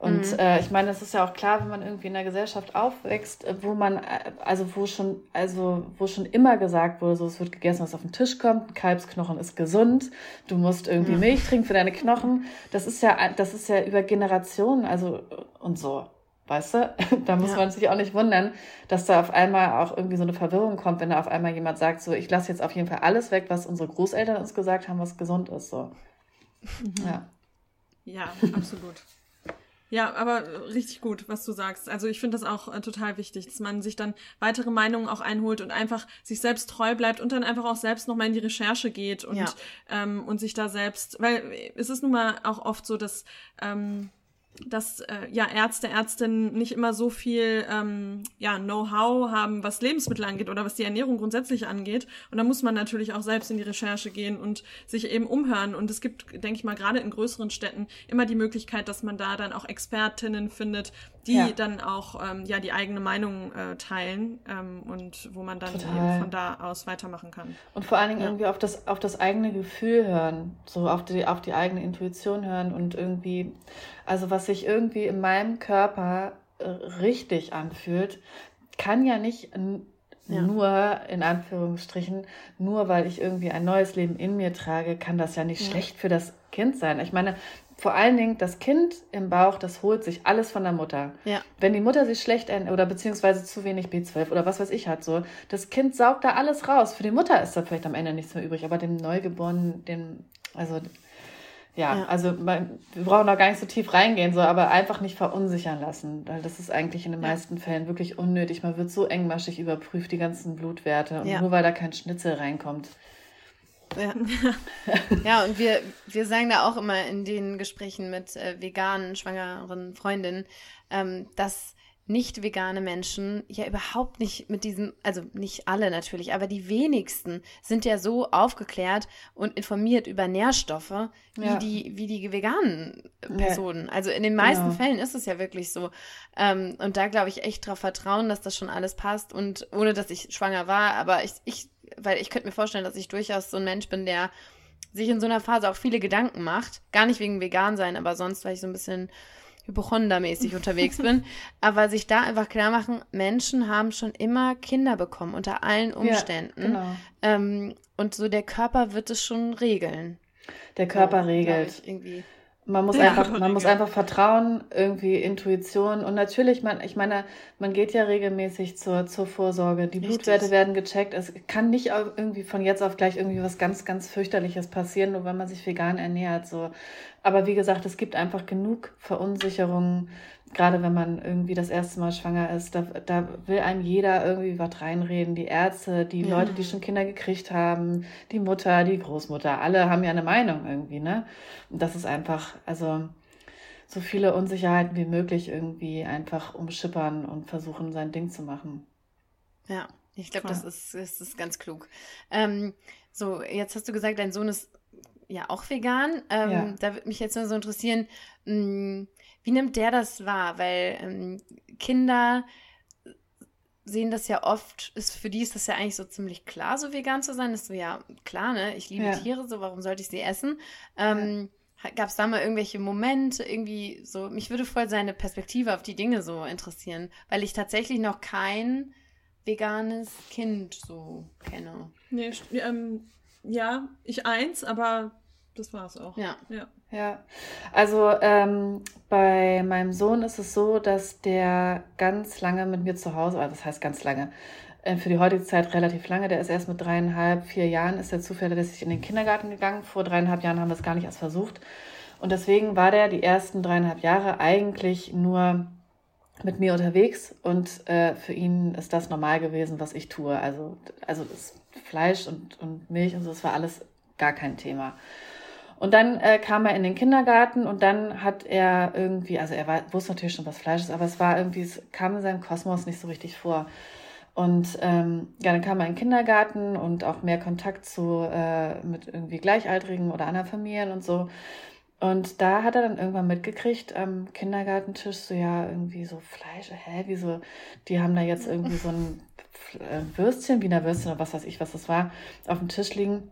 Und mhm. äh, ich meine, es ist ja auch klar, wenn man irgendwie in einer Gesellschaft aufwächst, äh, wo man, äh, also wo schon, also wo schon immer gesagt wurde, so es wird gegessen, was auf den Tisch kommt, ein Kalbsknochen ist gesund, du musst irgendwie mhm. Milch trinken für deine Knochen. Das ist ja, das ist ja über Generationen, also und so. Weißt du? Da muss ja. man sich auch nicht wundern, dass da auf einmal auch irgendwie so eine Verwirrung kommt, wenn da auf einmal jemand sagt, so, ich lasse jetzt auf jeden Fall alles weg, was unsere Großeltern uns gesagt haben, was gesund ist. So. Mhm. Ja. Ja, absolut. Ja, aber richtig gut, was du sagst. Also ich finde das auch äh, total wichtig, dass man sich dann weitere Meinungen auch einholt und einfach sich selbst treu bleibt und dann einfach auch selbst nochmal in die Recherche geht und, ja. ähm, und sich da selbst, weil es ist nun mal auch oft so, dass ähm, dass äh, ja Ärzte, Ärztinnen nicht immer so viel ähm, ja, Know-how haben, was Lebensmittel angeht oder was die Ernährung grundsätzlich angeht. Und da muss man natürlich auch selbst in die Recherche gehen und sich eben umhören. Und es gibt, denke ich mal, gerade in größeren Städten immer die Möglichkeit, dass man da dann auch Expertinnen findet, die ja. dann auch ähm, ja die eigene Meinung äh, teilen ähm, und wo man dann Total. eben von da aus weitermachen kann. Und vor allen Dingen ja. irgendwie auf das, auf das eigene Gefühl hören, so auf die, auf die eigene Intuition hören und irgendwie, also was sich irgendwie in meinem Körper äh, richtig anfühlt, kann ja nicht ja. nur in Anführungsstrichen, nur weil ich irgendwie ein neues Leben in mir trage, kann das ja nicht ja. schlecht für das Kind sein. Ich meine, vor allen Dingen das Kind im Bauch, das holt sich alles von der Mutter. Ja. Wenn die Mutter sich schlecht oder beziehungsweise zu wenig B12 oder was weiß ich hat, so, das Kind saugt da alles raus. Für die Mutter ist da vielleicht am Ende nichts mehr übrig, aber dem Neugeborenen, dem, also ja, ja, also man, wir brauchen da gar nicht so tief reingehen, so, aber einfach nicht verunsichern lassen, weil das ist eigentlich in den meisten Fällen wirklich unnötig. Man wird so engmaschig überprüft, die ganzen Blutwerte, und ja. nur weil da kein Schnitzel reinkommt. Ja. ja, und wir, wir sagen da auch immer in den Gesprächen mit äh, veganen, schwangeren Freundinnen, ähm, dass nicht vegane Menschen ja überhaupt nicht mit diesem, also nicht alle natürlich, aber die wenigsten sind ja so aufgeklärt und informiert über Nährstoffe wie ja. die wie die veganen Personen. Ja. Also in den meisten genau. Fällen ist es ja wirklich so. Ähm, und da glaube ich echt darauf vertrauen, dass das schon alles passt und ohne dass ich schwanger war, aber ich, ich weil ich könnte mir vorstellen, dass ich durchaus so ein Mensch bin, der sich in so einer Phase auch viele Gedanken macht. Gar nicht wegen vegan sein, aber sonst, weil ich so ein bisschen hypochondermäßig unterwegs bin. Aber sich da einfach klar machen, Menschen haben schon immer Kinder bekommen, unter allen Umständen. Ja, genau. ähm, und so der Körper wird es schon regeln. Der Körper so, regelt. irgendwie. Man muss, ja, einfach, man muss einfach vertrauen, irgendwie Intuition. Und natürlich, man, ich meine, man geht ja regelmäßig zur, zur Vorsorge. Die Richtig. Blutwerte werden gecheckt. Es kann nicht irgendwie von jetzt auf gleich irgendwie was ganz, ganz fürchterliches passieren, nur wenn man sich vegan ernährt. So. Aber wie gesagt, es gibt einfach genug Verunsicherungen, gerade wenn man irgendwie das erste Mal schwanger ist, da, da will einem jeder irgendwie was reinreden. Die Ärzte, die ja. Leute, die schon Kinder gekriegt haben, die Mutter, die Großmutter, alle haben ja eine Meinung irgendwie, ne? Und das ist einfach, also so viele Unsicherheiten wie möglich irgendwie einfach umschippern und versuchen, sein Ding zu machen. Ja, ich glaube, das ist, das ist ganz klug. Ähm, so, jetzt hast du gesagt, dein Sohn ist ja auch vegan. Ähm, ja. Da würde mich jetzt nur so interessieren, mh, hm, wie nimmt der das wahr? Weil ähm, Kinder sehen das ja oft, ist, für die ist das ja eigentlich so ziemlich klar, so vegan zu sein. Das ist so, ja, klar, ne? Ich liebe ja. Tiere, so warum sollte ich sie essen? Ähm, ja. Gab es da mal irgendwelche Momente, irgendwie so, mich würde voll seine Perspektive auf die Dinge so interessieren, weil ich tatsächlich noch kein veganes Kind so kenne. Nee, ähm, ja, ich eins, aber das war es auch. Ja. Ja. ja. Also ähm, bei meinem Sohn ist es so, dass der ganz lange mit mir zu Hause war. Das heißt ganz lange. Äh, für die heutige Zeit relativ lange. Der ist erst mit dreieinhalb, vier Jahren ist er zufällig in den Kindergarten gegangen. Vor dreieinhalb Jahren haben wir es gar nicht erst versucht. Und deswegen war der die ersten dreieinhalb Jahre eigentlich nur mit mir unterwegs und äh, für ihn ist das normal gewesen, was ich tue. Also, also das Fleisch und, und Milch und so, das war alles gar kein Thema. Und dann äh, kam er in den Kindergarten und dann hat er irgendwie, also er war, wusste natürlich schon, was Fleisch ist, aber es war irgendwie, es kam in seinem Kosmos nicht so richtig vor. Und ähm, ja, dann kam er in den Kindergarten und auch mehr Kontakt zu äh, mit irgendwie Gleichaltrigen oder anderen Familien und so. Und da hat er dann irgendwann mitgekriegt am Kindergartentisch, so ja, irgendwie so Fleisch, hä, wieso, die haben da jetzt irgendwie so ein äh, Würstchen, Wiener Würstchen oder was weiß ich, was das war, auf dem Tisch liegen.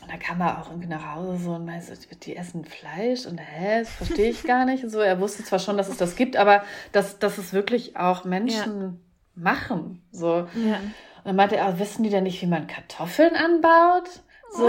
Und dann kam er auch irgendwie nach Hause so und meinte, die essen Fleisch und hä, das verstehe ich gar nicht. Und so, er wusste zwar schon, dass es das gibt, aber dass, dass es wirklich auch Menschen ja. machen. So. Ja. Und dann meinte er, wissen die denn nicht, wie man Kartoffeln anbaut? So.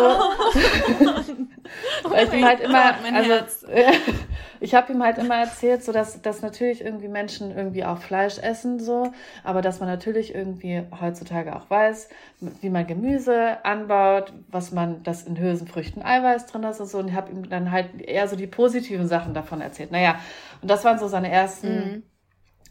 Weil ich ihm halt immer, also ich habe ihm halt immer erzählt, so dass, dass natürlich irgendwie Menschen irgendwie auch Fleisch essen, so, aber dass man natürlich irgendwie heutzutage auch weiß, wie man Gemüse anbaut, was man, dass in Hülsenfrüchten Eiweiß drin ist und so. Und ich habe ihm dann halt eher so die positiven Sachen davon erzählt. Naja, und das waren so seine ersten mhm.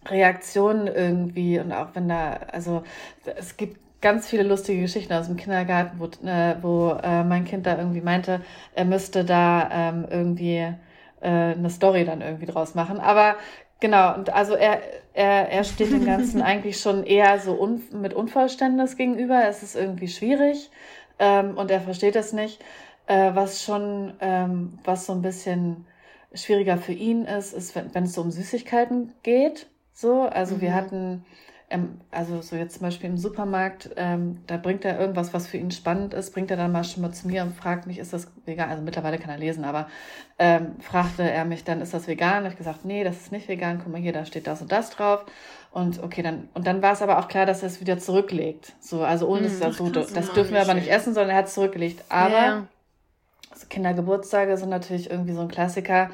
Reaktionen irgendwie. Und auch wenn da, also es gibt ganz viele lustige Geschichten aus dem Kindergarten, wo, äh, wo äh, mein Kind da irgendwie meinte, er müsste da ähm, irgendwie äh, eine Story dann irgendwie draus machen. Aber genau, und also er, er, er steht dem Ganzen eigentlich schon eher so un mit Unverständnis gegenüber. Es ist irgendwie schwierig ähm, und er versteht es nicht. Äh, was schon, ähm, was so ein bisschen schwieriger für ihn ist, ist, wenn, wenn es so um Süßigkeiten geht. So, also mhm. wir hatten ähm, also so jetzt zum Beispiel im Supermarkt, ähm, da bringt er irgendwas, was für ihn spannend ist, bringt er dann mal schon mal zu mir und fragt mich, ist das vegan? Also mittlerweile kann er lesen, aber ähm, fragte er mich dann, ist das vegan? Und ich gesagt, nee, das ist nicht vegan. Guck mal hier, da steht das und das drauf. Und okay, dann und dann war es aber auch klar, dass er es wieder zurücklegt. So, also ohne hm, das, so, das dürfen wir aber nicht essen, sondern er hat es zurückgelegt. Aber ja. also Kindergeburtstage sind natürlich irgendwie so ein Klassiker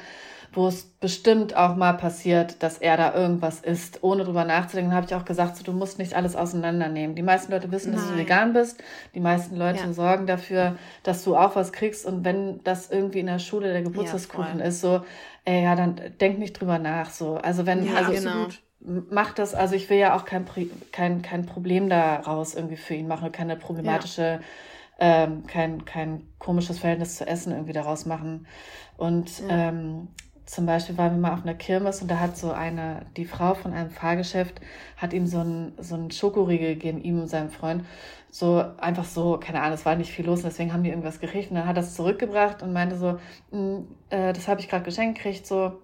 wo es bestimmt auch mal passiert, dass er da irgendwas isst, ohne drüber nachzudenken, habe ich auch gesagt, so, du musst nicht alles auseinandernehmen. Die meisten Leute wissen, Nein. dass du vegan bist. Die meisten Leute ja. sorgen dafür, dass du auch was kriegst. Und wenn das irgendwie in der Schule der Geburtstagskuchen ja, ist, so, ey, ja, dann denk nicht drüber nach. So, also wenn, ja, also genau. mach das. Also ich will ja auch kein, kein, kein Problem daraus irgendwie für ihn machen, keine problematische ähm, kein, kein komisches Verhältnis zu Essen irgendwie daraus machen. Und ja. ähm, zum Beispiel waren wir mal auf einer Kirmes und da hat so eine, die Frau von einem Fahrgeschäft hat ihm so einen, so einen Schokoriegel gegeben, ihm und seinem Freund. So, einfach so, keine Ahnung, es war nicht viel los und deswegen haben die irgendwas gekriegt und dann hat er es zurückgebracht und meinte so, hm, äh, das habe ich gerade geschenkt gekriegt, so,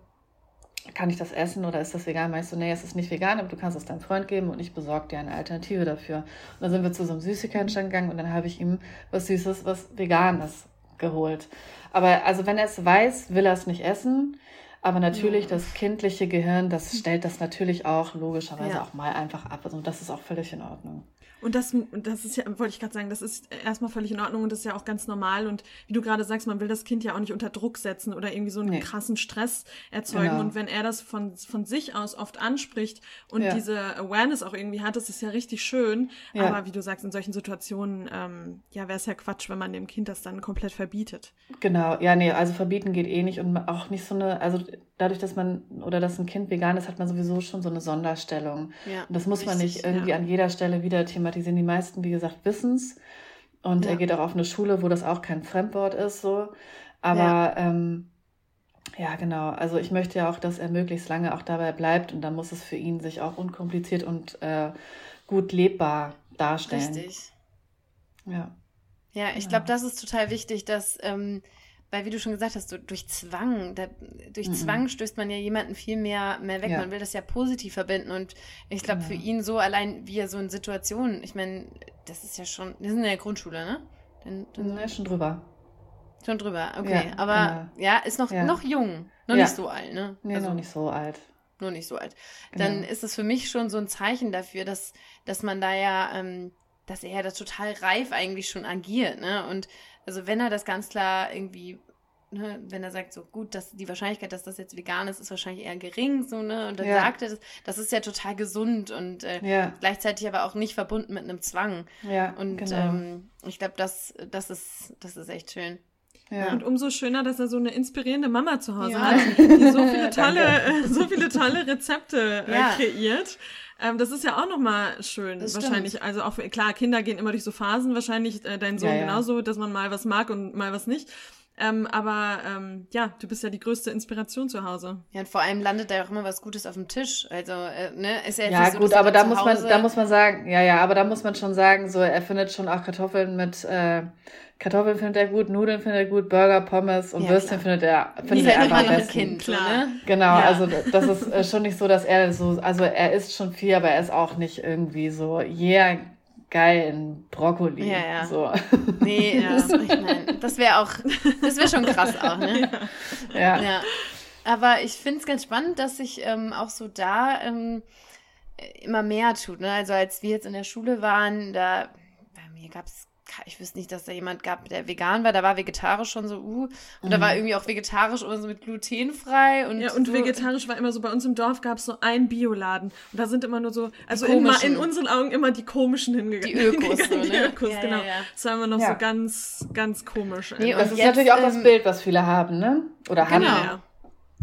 kann ich das essen oder ist das vegan? Meinst du, nee, es ist nicht vegan, aber du kannst es deinem Freund geben und ich besorge dir eine Alternative dafür. Und dann sind wir zu so einem Süßigkeitenstand gegangen und dann habe ich ihm was Süßes, was vegan ist, geholt. Aber also wenn er es weiß, will er es nicht essen. Aber natürlich, ja. das kindliche Gehirn, das stellt das natürlich auch logischerweise ja. auch mal einfach ab. Und das ist auch völlig in Ordnung. Und das, das ist ja, wollte ich gerade sagen, das ist erstmal völlig in Ordnung und das ist ja auch ganz normal. Und wie du gerade sagst, man will das Kind ja auch nicht unter Druck setzen oder irgendwie so einen nee. krassen Stress erzeugen. Genau. Und wenn er das von, von sich aus oft anspricht und ja. diese Awareness auch irgendwie hat, das ist ja richtig schön. Ja. Aber wie du sagst, in solchen Situationen, ähm, ja, wäre es ja Quatsch, wenn man dem Kind das dann komplett verbietet. Genau, ja, nee, also verbieten geht eh nicht und auch nicht so eine, also dadurch, dass man oder dass ein Kind vegan ist, hat man sowieso schon so eine Sonderstellung. Ja, und das muss richtig, man nicht irgendwie an jeder Stelle wieder thematisieren. Die meisten, wie gesagt, wissen es. Und ja. er geht auch auf eine Schule, wo das auch kein Fremdwort ist, so. Aber ja. Ähm, ja, genau. Also ich möchte ja auch, dass er möglichst lange auch dabei bleibt und dann muss es für ihn sich auch unkompliziert und äh, gut lebbar darstellen. Richtig. Ja. Ja, ich glaube, das ist total wichtig, dass ähm, weil wie du schon gesagt hast, so durch Zwang, da, durch mhm. Zwang stößt man ja jemanden viel mehr, mehr weg. Ja. Man will das ja positiv verbinden und ich glaube, genau. für ihn so allein, wie er so in Situationen, ich meine, das ist ja schon, wir sind in der Grundschule, ne? Dann, dann ja, schon drüber. Schon drüber, okay. Ja, aber genau. ja, ist noch, ja. noch jung, noch nicht so alt, ne? Nee, also, noch nicht so alt. nur nicht so alt, dann genau. ist es für mich schon so ein Zeichen dafür, dass, dass man da ja, ähm, dass er da total reif eigentlich schon agiert, ne? Und also wenn er das ganz klar irgendwie ne, wenn er sagt, so gut, dass die Wahrscheinlichkeit, dass das jetzt vegan ist, ist wahrscheinlich eher gering, so, ne? Und dann ja. sagt er das, das ist ja total gesund und äh, ja. gleichzeitig aber auch nicht verbunden mit einem Zwang. Ja, und genau. ähm, ich glaube, das, das ist, das ist echt schön. Ja. Und umso schöner, dass er so eine inspirierende Mama zu Hause ja. hat, die so viele tolle, äh, so viele tolle Rezepte äh, ja. kreiert. Ähm, das ist ja auch nochmal schön, das wahrscheinlich. Stimmt. Also auch, klar, Kinder gehen immer durch so Phasen, wahrscheinlich äh, dein Sohn genauso, dass man mal was mag und mal was nicht. Ähm, aber ähm, ja, du bist ja die größte Inspiration zu Hause. Ja, und vor allem landet da ja auch immer was Gutes auf dem Tisch. Also, äh, ne, ist ja jetzt Ja, nicht so, gut, aber da muss man, da muss man sagen, ja, ja, aber da muss man schon sagen, so, er findet schon auch Kartoffeln mit, äh, Kartoffeln findet er gut, Nudeln findet er gut, Burger, Pommes und ja, Würstchen klar. findet er, findet er einfach am besten. Kind, klar. Ne? Genau, ja. also das ist äh, schon nicht so, dass er so, also er isst schon viel, aber er ist auch nicht irgendwie so, yeah, geil in Brokkoli. Ja, ja. So. Nee, ja, ich mein, das wäre auch, das wäre schon krass auch, ne? Ja. ja. ja. Aber ich finde es ganz spannend, dass sich ähm, auch so da ähm, immer mehr tut. Ne? Also als wir jetzt in der Schule waren, da bei mir gab es ich wüsste nicht, dass da jemand gab, der vegan war. Da war vegetarisch schon so, uh. Und mhm. da war irgendwie auch vegetarisch oder so mit glutenfrei. Und ja, und so. vegetarisch war immer so, bei uns im Dorf gab es so einen Bioladen. Und da sind immer nur so, also in, in, unseren Augen immer die komischen hingegangen. Die Ökos, so, ne? Die Ökos, ja, genau. Ja, ja. Das war immer noch so ganz, ganz komisch. Nee, das ist jetzt, natürlich auch das ähm, Bild, was viele haben, ne? Oder haben.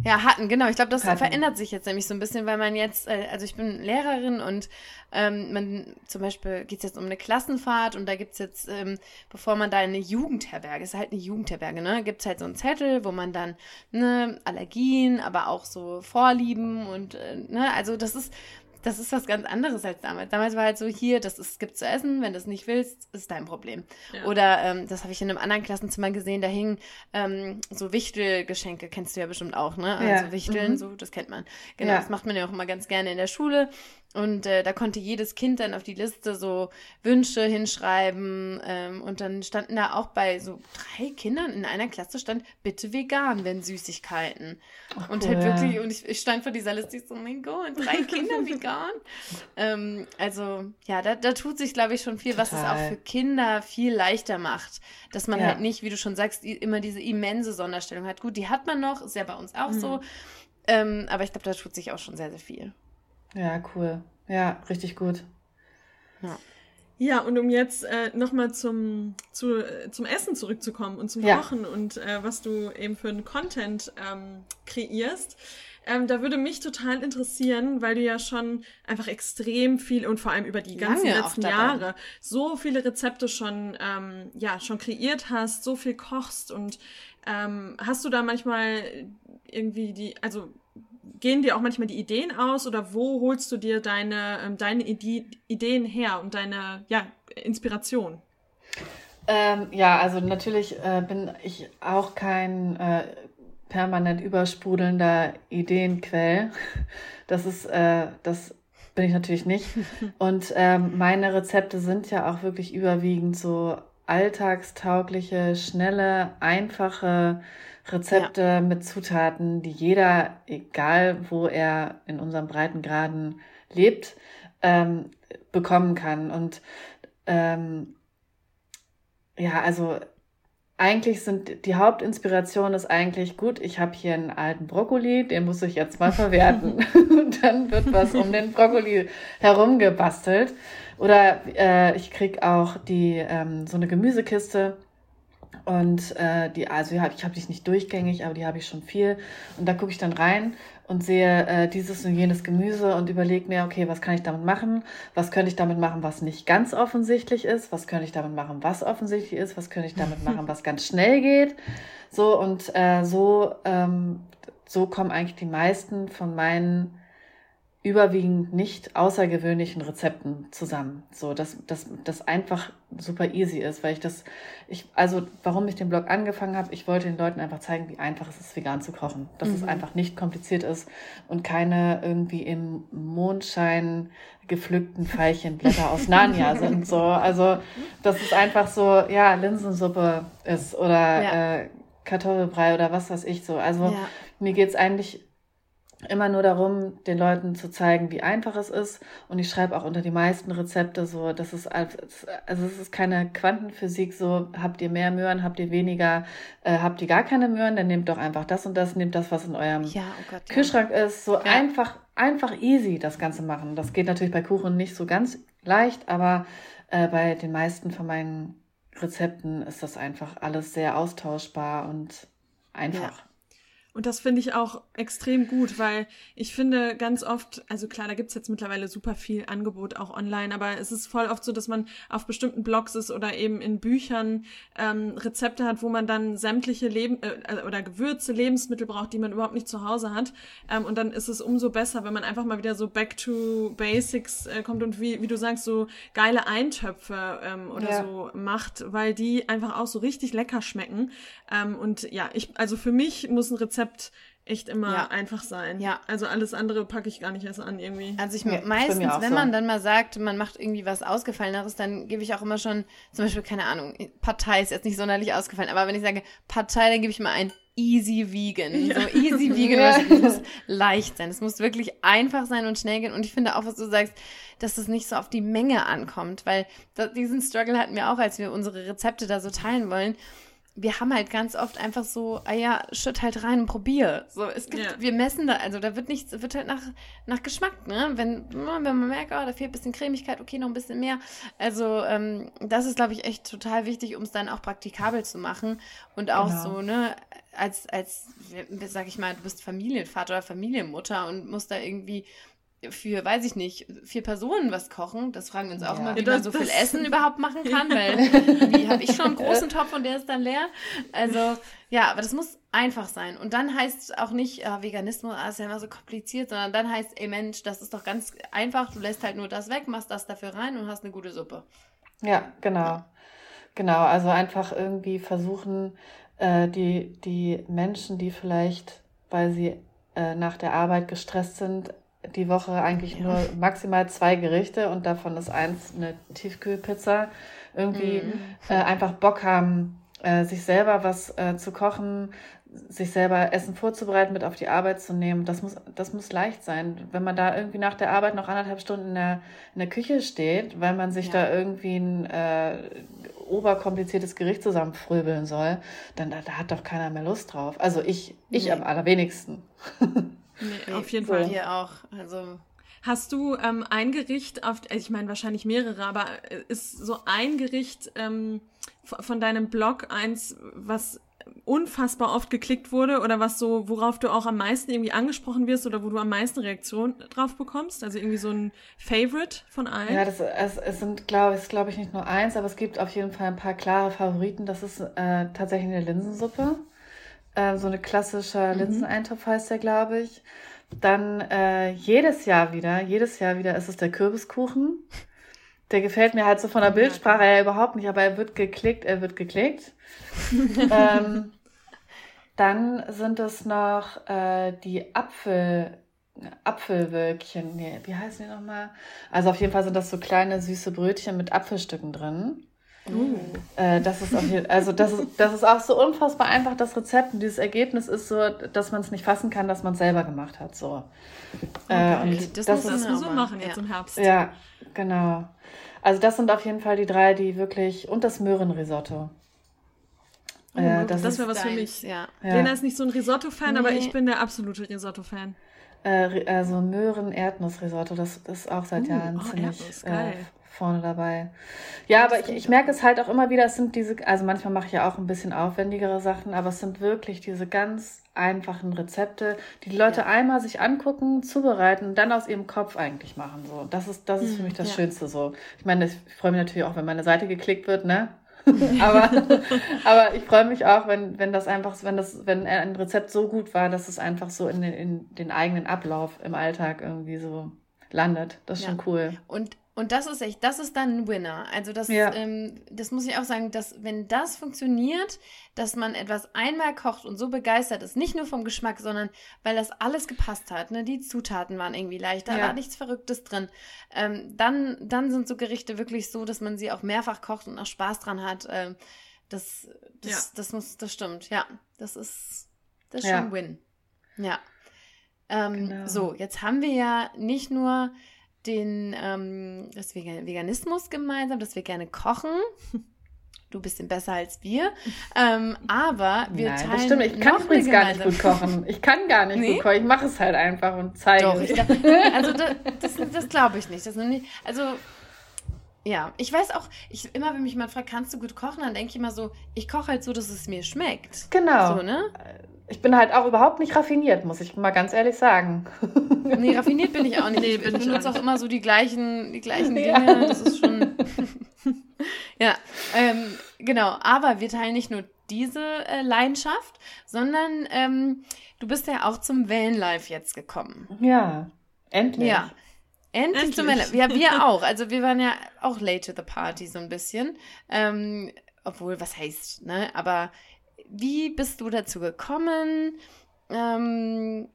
Ja, hatten, genau. Ich glaube, das hatten. verändert sich jetzt nämlich so ein bisschen, weil man jetzt, äh, also ich bin Lehrerin und ähm, man zum Beispiel geht es jetzt um eine Klassenfahrt und da gibt es jetzt, ähm, bevor man da in eine Jugendherberge, ist halt eine Jugendherberge, ne, gibt es halt so einen Zettel, wo man dann ne, Allergien, aber auch so Vorlieben und äh, ne, also das ist das ist was ganz anderes als damals. Damals war halt so, hier, das ist, gibt zu essen, wenn du es nicht willst, ist dein Problem. Ja. Oder ähm, das habe ich in einem anderen Klassenzimmer gesehen, da hingen ähm, so Wichtelgeschenke, kennst du ja bestimmt auch, ne? Also ja. Wichteln, mhm. so, das kennt man. Genau, ja. das macht man ja auch immer ganz gerne in der Schule. Und äh, da konnte jedes Kind dann auf die Liste so Wünsche hinschreiben. Ähm, und dann standen da auch bei so drei Kindern in einer Klasse stand, bitte vegan, wenn Süßigkeiten. Ach, und halt wirklich, und ich, ich, stand vor dieser Liste, ich so, mein Gott, drei Kinder vegan. ähm, also, ja, da, da tut sich, glaube ich, schon viel, Total. was es auch für Kinder viel leichter macht. Dass man ja. halt nicht, wie du schon sagst, immer diese immense Sonderstellung hat. Gut, die hat man noch, ist ja bei uns auch mhm. so. Ähm, aber ich glaube, da tut sich auch schon sehr, sehr viel. Ja, cool. Ja, richtig gut. Ja. Ja, und um jetzt äh, nochmal zum, zu, äh, zum Essen zurückzukommen und zum ja. Kochen und äh, was du eben für einen Content ähm, kreierst. Ähm, da würde mich total interessieren, weil du ja schon einfach extrem viel und vor allem über die ganzen Lange letzten Jahre so viele Rezepte schon, ähm, ja, schon kreiert hast, so viel kochst und ähm, hast du da manchmal irgendwie die, also gehen dir auch manchmal die Ideen aus oder wo holst du dir deine, ähm, deine Ide Ideen her und deine ja, Inspiration? Ähm, ja, also natürlich äh, bin ich auch kein äh, permanent übersprudelnder Ideenquell. Das ist, äh, das bin ich natürlich nicht. Und ähm, meine Rezepte sind ja auch wirklich überwiegend so alltagstaugliche, schnelle, einfache Rezepte ja. mit Zutaten, die jeder, egal wo er in unserem Breitengraden lebt, ähm, bekommen kann. Und ähm, ja, also eigentlich sind die Hauptinspiration ist eigentlich gut, ich habe hier einen alten Brokkoli, den muss ich jetzt mal verwerten. Und dann wird was um den Brokkoli herum gebastelt. Oder äh, ich krieg auch die ähm, so eine Gemüsekiste und äh, die, also ja, ich habe die nicht durchgängig, aber die habe ich schon viel. Und da gucke ich dann rein und sehe äh, dieses und jenes Gemüse und überlege mir, okay, was kann ich damit machen? Was könnte ich damit machen, was nicht ganz offensichtlich ist? Was könnte ich damit machen, was offensichtlich ist? Was könnte ich damit machen, was ganz schnell geht? So und äh, so, ähm, so kommen eigentlich die meisten von meinen überwiegend nicht außergewöhnlichen Rezepten zusammen. So, dass das, einfach super easy ist, weil ich das, ich, also warum ich den Blog angefangen habe, ich wollte den Leuten einfach zeigen, wie einfach es ist, vegan zu kochen. Dass mhm. es einfach nicht kompliziert ist und keine irgendwie im Mondschein gepflückten Veilchenblätter aus Narnia sind. So, also dass es einfach so, ja, Linsensuppe ist oder ja. äh, Kartoffelbrei oder was weiß ich so. Also ja. mir geht's eigentlich immer nur darum, den Leuten zu zeigen, wie einfach es ist. Und ich schreibe auch unter die meisten Rezepte so, das ist also es ist keine Quantenphysik so, habt ihr mehr Möhren, habt ihr weniger, äh, habt ihr gar keine Möhren, dann nehmt doch einfach das und das, nehmt das, was in eurem ja, oh Gott, ja. Kühlschrank ist. So ja. einfach, einfach easy das Ganze machen. Das geht natürlich bei Kuchen nicht so ganz leicht, aber äh, bei den meisten von meinen Rezepten ist das einfach alles sehr austauschbar und einfach. Und das finde ich auch extrem gut, weil ich finde ganz oft, also klar, da gibt's jetzt mittlerweile super viel Angebot auch online, aber es ist voll oft so, dass man auf bestimmten Blogs ist oder eben in Büchern ähm, Rezepte hat, wo man dann sämtliche Leben äh, oder Gewürze, Lebensmittel braucht, die man überhaupt nicht zu Hause hat. Ähm, und dann ist es umso besser, wenn man einfach mal wieder so back to basics äh, kommt und wie, wie du sagst, so geile Eintöpfe ähm, oder ja. so macht, weil die einfach auch so richtig lecker schmecken. Ähm, und ja, ich, also für mich muss ein Rezept Rezept echt immer ja. einfach sein. Ja. Also alles andere packe ich gar nicht erst an irgendwie. Also ich ja, meistens, wenn so. man dann mal sagt, man macht irgendwie was Ausgefalleneres, dann gebe ich auch immer schon, zum Beispiel, keine Ahnung, Partei ist jetzt nicht sonderlich ausgefallen, aber wenn ich sage Partei, dann gebe ich mal ein easy vegan. Ja. So easy vegan, ja. das muss leicht sein. Es muss wirklich einfach sein und schnell gehen. Und ich finde auch, was du sagst, dass es nicht so auf die Menge ankommt, weil diesen Struggle hatten wir auch, als wir unsere Rezepte da so teilen wollen wir haben halt ganz oft einfach so, ah ja, schütt halt rein und probier. So, es gibt, ja. wir messen da, also da wird nichts, wird halt nach, nach Geschmack, ne? Wenn, wenn man merkt, oh, da fehlt ein bisschen Cremigkeit, okay, noch ein bisschen mehr. Also, ähm, das ist, glaube ich, echt total wichtig, um es dann auch praktikabel zu machen. Und auch genau. so, ne, als, als, sag ich mal, du bist Familienvater oder Familienmutter und musst da irgendwie für, weiß ich nicht, vier Personen was kochen. Das fragen wir uns auch ja. immer, wie ja, das, man so viel Essen überhaupt machen kann, weil wie habe ich schon einen großen Topf und der ist dann leer. Also ja, aber das muss einfach sein. Und dann heißt auch nicht, äh, Veganismus ah, ist ja immer so kompliziert, sondern dann heißt, ey Mensch, das ist doch ganz einfach, du lässt halt nur das weg, machst das dafür rein und hast eine gute Suppe. Ja, genau. Genau, also einfach irgendwie versuchen, äh, die, die Menschen, die vielleicht, weil sie äh, nach der Arbeit gestresst sind, die Woche eigentlich ja. nur maximal zwei Gerichte und davon ist eins eine Tiefkühlpizza. Irgendwie mhm. äh, einfach Bock haben, äh, sich selber was äh, zu kochen, sich selber Essen vorzubereiten, mit auf die Arbeit zu nehmen. Das muss, das muss leicht sein. Wenn man da irgendwie nach der Arbeit noch anderthalb Stunden in der, in der Küche steht, weil man sich ja. da irgendwie ein äh, oberkompliziertes Gericht zusammenfröbeln soll, dann da, da hat doch keiner mehr Lust drauf. Also ich, ich nee. am allerwenigsten. Nee, auf jeden Fall. Hier auch. Also. Hast du ähm, ein Gericht auf, also ich meine wahrscheinlich mehrere, aber äh, ist so ein Gericht ähm, von deinem Blog eins, was unfassbar oft geklickt wurde oder was so, worauf du auch am meisten irgendwie angesprochen wirst oder wo du am meisten Reaktionen drauf bekommst? Also irgendwie so ein Favorite von allen? Ja, das, es, es sind, glaube ich, glaube ich, nicht nur eins, aber es gibt auf jeden Fall ein paar klare Favoriten. Das ist äh, tatsächlich eine Linsensuppe. Äh, so eine klassische mhm. Linseneintopf heißt der, glaube ich. Dann äh, jedes Jahr wieder, jedes Jahr wieder ist es der Kürbiskuchen. Der gefällt mir halt so von der Bildsprache her überhaupt nicht, aber er wird geklickt, er wird geklickt. ähm, dann sind es noch äh, die Apfel, Apfelwölkchen. Nee, wie heißen die nochmal? Also auf jeden Fall sind das so kleine süße Brötchen mit Apfelstücken drin. Uh. Äh, das ist jeden, also das ist, das ist auch so unfassbar einfach, das Rezept. Und dieses Ergebnis ist so, dass man es nicht fassen kann, dass man es selber gemacht hat. So. Äh, okay, und das, das müssen wir so machen jetzt ja. im Herbst. Ja, genau. Also das sind auf jeden Fall die drei, die wirklich und das Möhrenrisotto. Oh, äh, das das wäre was für mich. Ja. ja. Lena ist nicht so ein Risotto-Fan, nee. aber ich bin der absolute Risotto-Fan. Äh, also Möhren-Erdnuss-Risotto, das, das ist auch seit uh, Jahren oh, ziemlich äh, vorne dabei. Ja, aber ich, ich merke es halt auch immer wieder, es sind diese, also manchmal mache ich ja auch ein bisschen aufwendigere Sachen, aber es sind wirklich diese ganz einfachen Rezepte, die die Leute ja. einmal sich angucken, zubereiten und dann aus ihrem Kopf eigentlich machen. So, das ist, das ist für mich das ja. Schönste so. Ich meine, ich freue mich natürlich auch, wenn meine Seite geklickt wird, ne? aber, aber ich freue mich auch, wenn, wenn das einfach, wenn das, wenn ein Rezept so gut war, dass es einfach so in den, in den eigenen Ablauf im Alltag irgendwie so landet. Das ist ja. schon cool. Und und das ist echt, das ist dann ein Winner. Also das, ja. ähm, das muss ich auch sagen, dass wenn das funktioniert, dass man etwas einmal kocht und so begeistert ist, nicht nur vom Geschmack, sondern weil das alles gepasst hat, ne? Die Zutaten waren irgendwie leicht, da ja. war nichts Verrücktes drin. Ähm, dann, dann sind so Gerichte wirklich so, dass man sie auch mehrfach kocht und auch Spaß dran hat. Ähm, das, das, ja. das muss, das stimmt, ja. Das ist, das ist schon ein Win. Ja. Ähm, genau. So, jetzt haben wir ja nicht nur den ähm, das Veganismus gemeinsam, dass wir gerne kochen. Du bist besser als wir. Ähm, aber wir Nein, teilen. Das stimmt. Ich kann übrigens gar nicht gut kochen. Ich kann gar nicht nee? gut kochen. Ich mache es halt einfach und zeige Doch, es. also das, das, das glaube ich nicht. Das nicht. Also ja, ich weiß auch, ich, immer wenn mich jemand fragt, kannst du gut kochen, dann denke ich immer so, ich koche halt so, dass es mir schmeckt. Genau. So, ne? Ich bin halt auch überhaupt nicht raffiniert, muss ich mal ganz ehrlich sagen. Nee, raffiniert bin ich auch nicht. Nee, ich benutze auch immer so die gleichen, die gleichen Dinge. Ja. Das ist schon. ja, ähm, genau. Aber wir teilen nicht nur diese äh, Leidenschaft, sondern ähm, du bist ja auch zum Vanlife jetzt gekommen. Ja, endlich. Ja. Endlich, Endlich. zum Vanlife. Ja, wir auch. Also wir waren ja auch late to the party so ein bisschen. Ähm, obwohl, was heißt, ne? Aber wie bist du dazu gekommen? Ähm,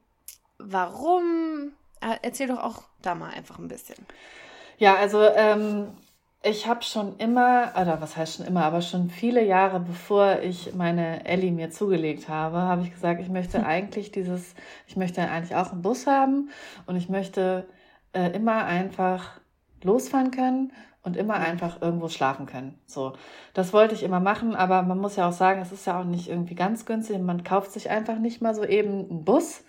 warum? Äh, erzähl doch auch da mal einfach ein bisschen. Ja, also ähm, ich habe schon immer, oder was heißt schon immer, aber schon viele Jahre bevor ich meine Ellie mir zugelegt habe, habe ich gesagt, ich möchte eigentlich dieses, ich möchte eigentlich auch einen Bus haben und ich möchte äh, immer einfach losfahren können und immer einfach irgendwo schlafen können. So, das wollte ich immer machen, aber man muss ja auch sagen, es ist ja auch nicht irgendwie ganz günstig. Man kauft sich einfach nicht mal so eben einen Bus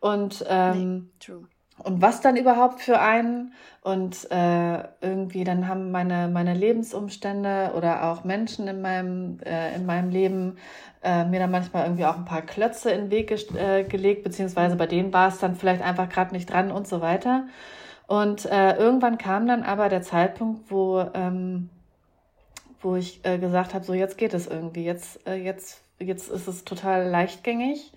und ähm, nee, und was dann überhaupt für einen und äh, irgendwie dann haben meine meine Lebensumstände oder auch Menschen in meinem äh, in meinem Leben äh, mir dann manchmal irgendwie auch ein paar Klötze in den Weg ge äh, gelegt beziehungsweise bei denen war es dann vielleicht einfach gerade nicht dran und so weiter. Und äh, irgendwann kam dann aber der Zeitpunkt, wo, ähm, wo ich äh, gesagt habe, so jetzt geht es irgendwie, jetzt, äh, jetzt, jetzt ist es total leichtgängig.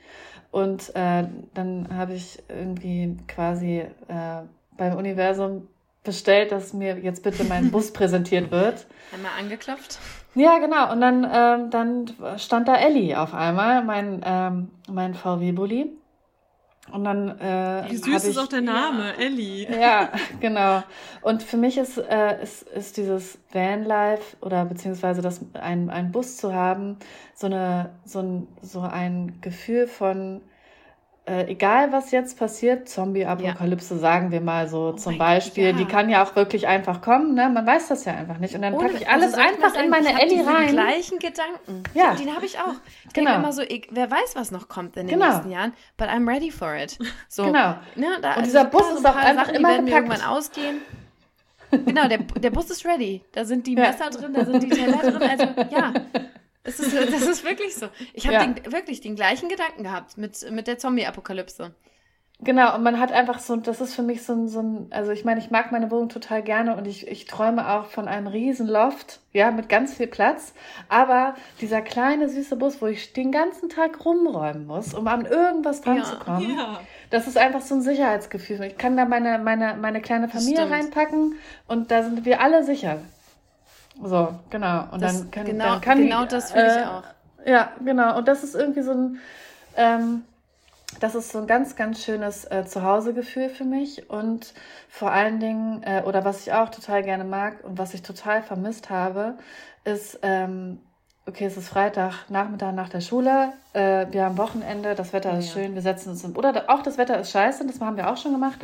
Und äh, dann habe ich irgendwie quasi äh, beim Universum bestellt, dass mir jetzt bitte mein Bus präsentiert wird. Einmal angeklopft. Ja, genau. Und dann, ähm, dann stand da Ellie auf einmal, mein, ähm, mein VW-Bully. Und dann. Äh, Wie süß ist ich, auch der Name, ja, Ellie. Ja, genau. Und für mich ist, äh, ist, ist dieses Vanlife oder beziehungsweise das, ein, ein Bus zu haben, so, eine, so, ein, so ein Gefühl von äh, egal was jetzt passiert, Zombie-Apokalypse, ja. sagen wir mal so oh zum Beispiel, Gott, ja. die kann ja auch wirklich einfach kommen, ne? Man weiß das ja einfach nicht. Und dann packe ich alles also einfach in meine Ellie rein. Die gleichen Gedanken. Ja. Den habe ich auch. Ich genau. denke immer so, ich, wer weiß, was noch kommt in den genau. nächsten Jahren, but I'm ready for it. So, genau. Ne, da, Und dieser Bus ist auch einfach Sachen, immer die werden gepackt. irgendwann ausgehen. Genau, der, der Bus ist ready. Da sind die Messer drin, da sind die Teller drin. Also ja, das ist, das ist wirklich so. Ich habe ja. wirklich den gleichen Gedanken gehabt mit, mit der Zombie-Apokalypse. Genau, und man hat einfach so, das ist für mich so ein, so ein, also ich meine, ich mag meine Wohnung total gerne und ich, ich träume auch von einem riesen Loft, ja, mit ganz viel Platz. Aber dieser kleine, süße Bus, wo ich den ganzen Tag rumräumen muss, um an irgendwas dran ja, zu kommen, ja. das ist einfach so ein Sicherheitsgefühl. Ich kann da meine, meine, meine kleine Familie reinpacken und da sind wir alle sicher. So, genau. Und das, dann kann, genau, dann kann genau die, das finde äh, ich auch. Ja, genau. Und das ist irgendwie so ein, ähm, das ist so ein ganz, ganz schönes äh, Zuhausegefühl für mich. Und vor allen Dingen, äh, oder was ich auch total gerne mag und was ich total vermisst habe, ist, ähm, okay, es ist Freitag, Nachmittag nach der Schule, äh, wir haben Wochenende, das Wetter ist ja. schön, wir setzen uns im, oder auch das Wetter ist scheiße, das haben wir auch schon gemacht,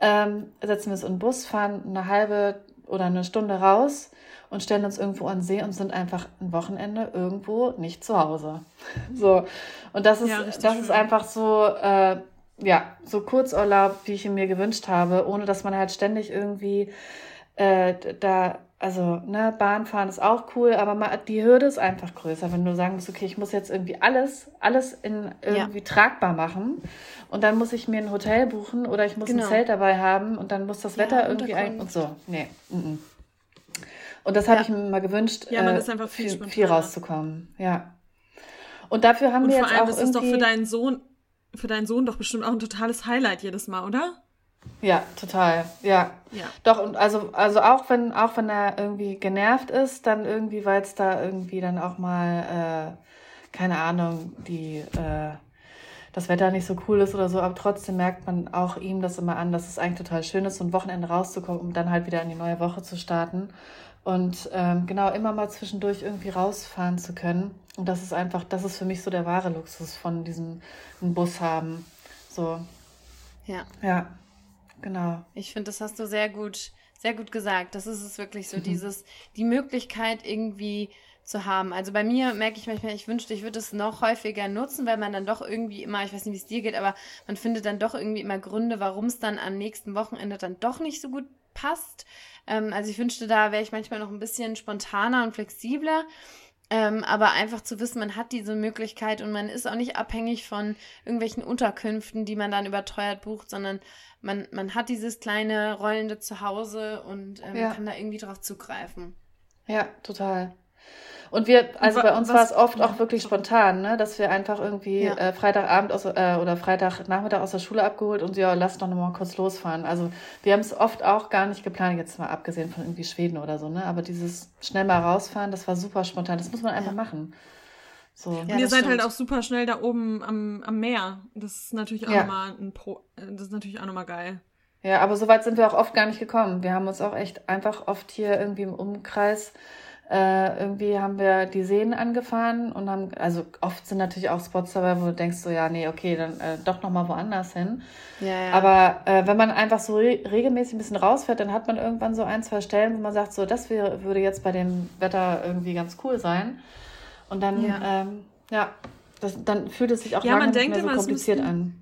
ähm, setzen wir uns in den Bus, fahren eine halbe oder eine Stunde raus und stellen uns irgendwo an See und sind einfach ein Wochenende irgendwo nicht zu Hause. So. Und das ist, ja, das ist einfach so, äh, ja, so Kurzurlaub, wie ich ihn mir gewünscht habe, ohne dass man halt ständig irgendwie äh, da, also, ne, Bahnfahren ist auch cool, aber mal, die Hürde ist einfach größer, wenn du sagen musst, okay, ich muss jetzt irgendwie alles, alles in irgendwie ja. tragbar machen und dann muss ich mir ein Hotel buchen oder ich muss genau. ein Zelt dabei haben und dann muss das Wetter ja, irgendwie ein und so. Nee. Mm -mm. Und das ja. habe ich mir mal gewünscht, ja, man äh, ist einfach viel, viel, viel rauszukommen. Ja. Und dafür haben und wir jetzt allem, auch das ist doch für deinen Sohn, für deinen Sohn doch bestimmt auch ein totales Highlight jedes Mal, oder? Ja, total. Ja. ja. Doch, und also, also auch wenn, auch wenn er irgendwie genervt ist, dann irgendwie, weil es da irgendwie dann auch mal, äh, keine Ahnung, die, äh, das Wetter nicht so cool ist oder so, aber trotzdem merkt man auch ihm das immer an, dass es eigentlich total schön ist, so ein Wochenende rauszukommen, um dann halt wieder in die neue Woche zu starten. Und ähm, genau, immer mal zwischendurch irgendwie rausfahren zu können. Und das ist einfach, das ist für mich so der wahre Luxus von diesem Bus haben. So. Ja. Ja, genau. Ich finde, das hast du sehr gut, sehr gut gesagt. Das ist es wirklich so, mhm. dieses, die Möglichkeit irgendwie zu haben. Also bei mir merke ich manchmal, ich wünschte, ich würde es noch häufiger nutzen, weil man dann doch irgendwie immer, ich weiß nicht, wie es dir geht, aber man findet dann doch irgendwie immer Gründe, warum es dann am nächsten Wochenende dann doch nicht so gut passt. Ähm, also ich wünschte, da wäre ich manchmal noch ein bisschen spontaner und flexibler. Ähm, aber einfach zu wissen, man hat diese Möglichkeit und man ist auch nicht abhängig von irgendwelchen Unterkünften, die man dann überteuert bucht, sondern man, man hat dieses kleine rollende Zuhause und ähm, ja. kann da irgendwie drauf zugreifen. Ja, total. Und wir, also bei uns war es oft auch wirklich spontan, ne, dass wir einfach irgendwie ja. äh, Freitagabend aus, äh, oder Freitagnachmittag aus der Schule abgeholt und ja, lass doch nochmal kurz losfahren. Also wir haben es oft auch gar nicht geplant, jetzt mal abgesehen von irgendwie Schweden oder so, ne? Aber dieses schnell mal rausfahren, das war super spontan. Das muss man einfach ja. machen. So. Ja, und ihr seid halt stimmt. halt auch super schnell da oben am, am Meer. Das ist natürlich auch ja. nochmal ein Pro, äh, das ist natürlich auch nochmal geil. Ja, aber so weit sind wir auch oft gar nicht gekommen. Wir haben uns auch echt einfach oft hier irgendwie im Umkreis äh, irgendwie haben wir die Seen angefahren und haben, also oft sind natürlich auch Spots dabei, wo du denkst so, ja, nee, okay, dann äh, doch nochmal woanders hin. Ja, ja. Aber äh, wenn man einfach so re regelmäßig ein bisschen rausfährt, dann hat man irgendwann so ein, zwei Stellen, wo man sagt, so, das wäre, würde jetzt bei dem Wetter irgendwie ganz cool sein. Und dann, ja, ähm, ja das, dann fühlt es sich auch ja, lange nicht mehr so kompliziert an.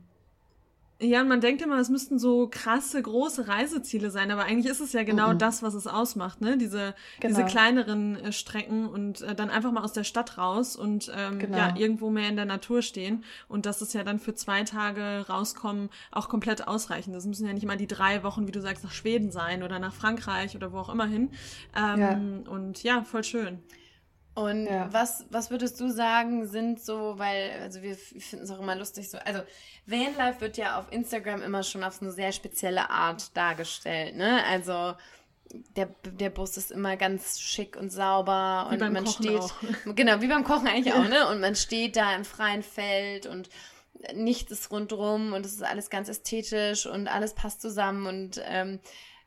Ja, und man denkt immer, es müssten so krasse, große Reiseziele sein, aber eigentlich ist es ja genau mhm. das, was es ausmacht, ne? Diese, genau. diese kleineren äh, Strecken und äh, dann einfach mal aus der Stadt raus und ähm, genau. ja, irgendwo mehr in der Natur stehen. Und das ist ja dann für zwei Tage rauskommen auch komplett ausreichend. Das müssen ja nicht mal die drei Wochen, wie du sagst, nach Schweden sein oder nach Frankreich oder wo auch immer hin. Ähm, ja. Und ja, voll schön. Und ja. was, was würdest du sagen, sind so, weil, also wir finden es auch immer lustig so, also Vanlife wird ja auf Instagram immer schon auf so eine sehr spezielle Art dargestellt, ne? Also der, der Bus ist immer ganz schick und sauber wie und man Kochen steht, auch. genau, wie beim Kochen eigentlich auch, ne? Und man steht da im freien Feld und nichts ist rundrum und es ist alles ganz ästhetisch und alles passt zusammen und ähm,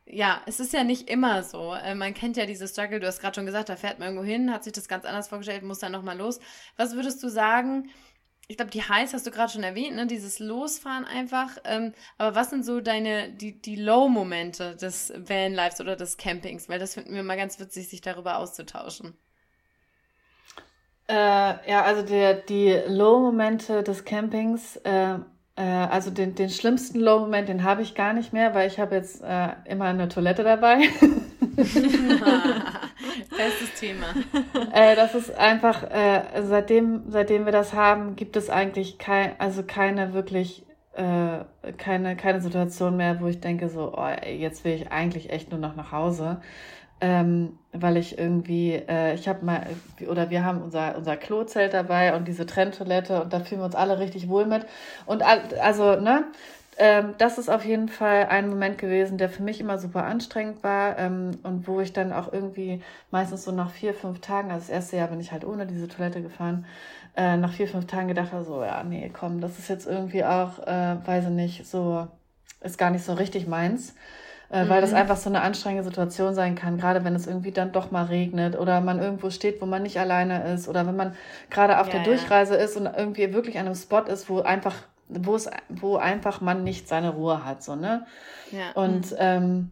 ja, es ist ja nicht immer so. Äh, man kennt ja diese Struggle, du hast gerade schon gesagt, da fährt man irgendwo hin, hat sich das ganz anders vorgestellt, muss dann nochmal los. Was würdest du sagen? Ich glaube, die Highs hast du gerade schon erwähnt, ne? dieses Losfahren einfach. Ähm, aber was sind so deine, die, die Low-Momente des Vanlives oder des Campings? Weil das finden wir mal ganz witzig, sich darüber auszutauschen. Äh, ja, also der, die Low-Momente des Campings, äh, äh, also den, den schlimmsten Low-Moment, den habe ich gar nicht mehr, weil ich habe jetzt äh, immer eine Toilette dabei. Bestes Thema. Äh, das ist einfach, äh, seitdem, seitdem wir das haben, gibt es eigentlich kein, also keine wirklich äh, keine, keine Situation mehr, wo ich denke, so, oh, jetzt will ich eigentlich echt nur noch nach Hause ähm, weil ich irgendwie, äh, ich habe mal, oder wir haben unser, unser Klozelt dabei und diese Trenntoilette und da fühlen wir uns alle richtig wohl mit. Und also, ne, ähm, das ist auf jeden Fall ein Moment gewesen, der für mich immer super anstrengend war ähm, und wo ich dann auch irgendwie meistens so nach vier, fünf Tagen, also das erste Jahr bin ich halt ohne diese Toilette gefahren, äh, nach vier, fünf Tagen gedacht habe, so, ja, nee, komm, das ist jetzt irgendwie auch, äh, weiß ich nicht, so, ist gar nicht so richtig meins äh, weil das mhm. einfach so eine anstrengende Situation sein kann, gerade wenn es irgendwie dann doch mal regnet oder man irgendwo steht, wo man nicht alleine ist oder wenn man gerade auf ja, der Durchreise ja. ist und irgendwie wirklich an einem Spot ist, wo einfach, wo es, wo einfach man nicht seine Ruhe hat, so, ne? Ja. Und, mhm. ähm,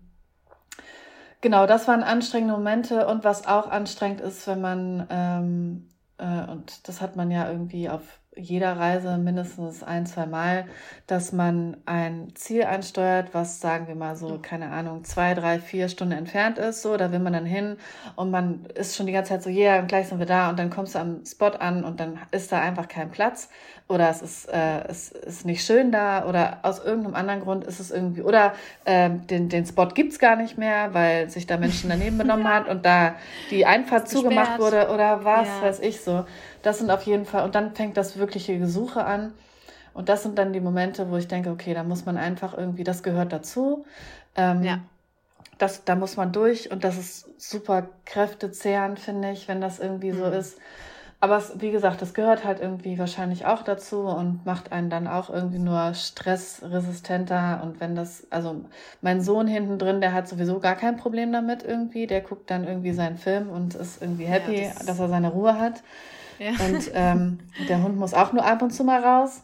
Genau, das waren anstrengende Momente und was auch anstrengend ist, wenn man, ähm, äh, und das hat man ja irgendwie auf jeder Reise mindestens ein, zwei Mal, dass man ein Ziel ansteuert, was sagen wir mal so, keine Ahnung, zwei, drei, vier Stunden entfernt ist, so, da will man dann hin und man ist schon die ganze Zeit so, ja, yeah, gleich sind wir da und dann kommst du am Spot an und dann ist da einfach kein Platz oder es ist, äh, es ist nicht schön da oder aus irgendeinem anderen Grund ist es irgendwie, oder äh, den, den Spot gibt's gar nicht mehr, weil sich da Menschen daneben benommen hat und da die Einfahrt zugemacht wurde oder was, ja. weiß ich so. Das sind auf jeden Fall, und dann fängt das wirkliche Gesuche an. Und das sind dann die Momente, wo ich denke, okay, da muss man einfach irgendwie, das gehört dazu. Ähm, ja. Das, da muss man durch und das ist super kräftezehrend, finde ich, wenn das irgendwie mhm. so ist. Aber es, wie gesagt, das gehört halt irgendwie wahrscheinlich auch dazu und macht einen dann auch irgendwie nur stressresistenter. Und wenn das, also mein Sohn hinten drin, der hat sowieso gar kein Problem damit irgendwie. Der guckt dann irgendwie seinen Film und ist irgendwie happy, ja, das dass er seine Ruhe hat. Ja. Und ähm, der Hund muss auch nur ab und zu mal raus.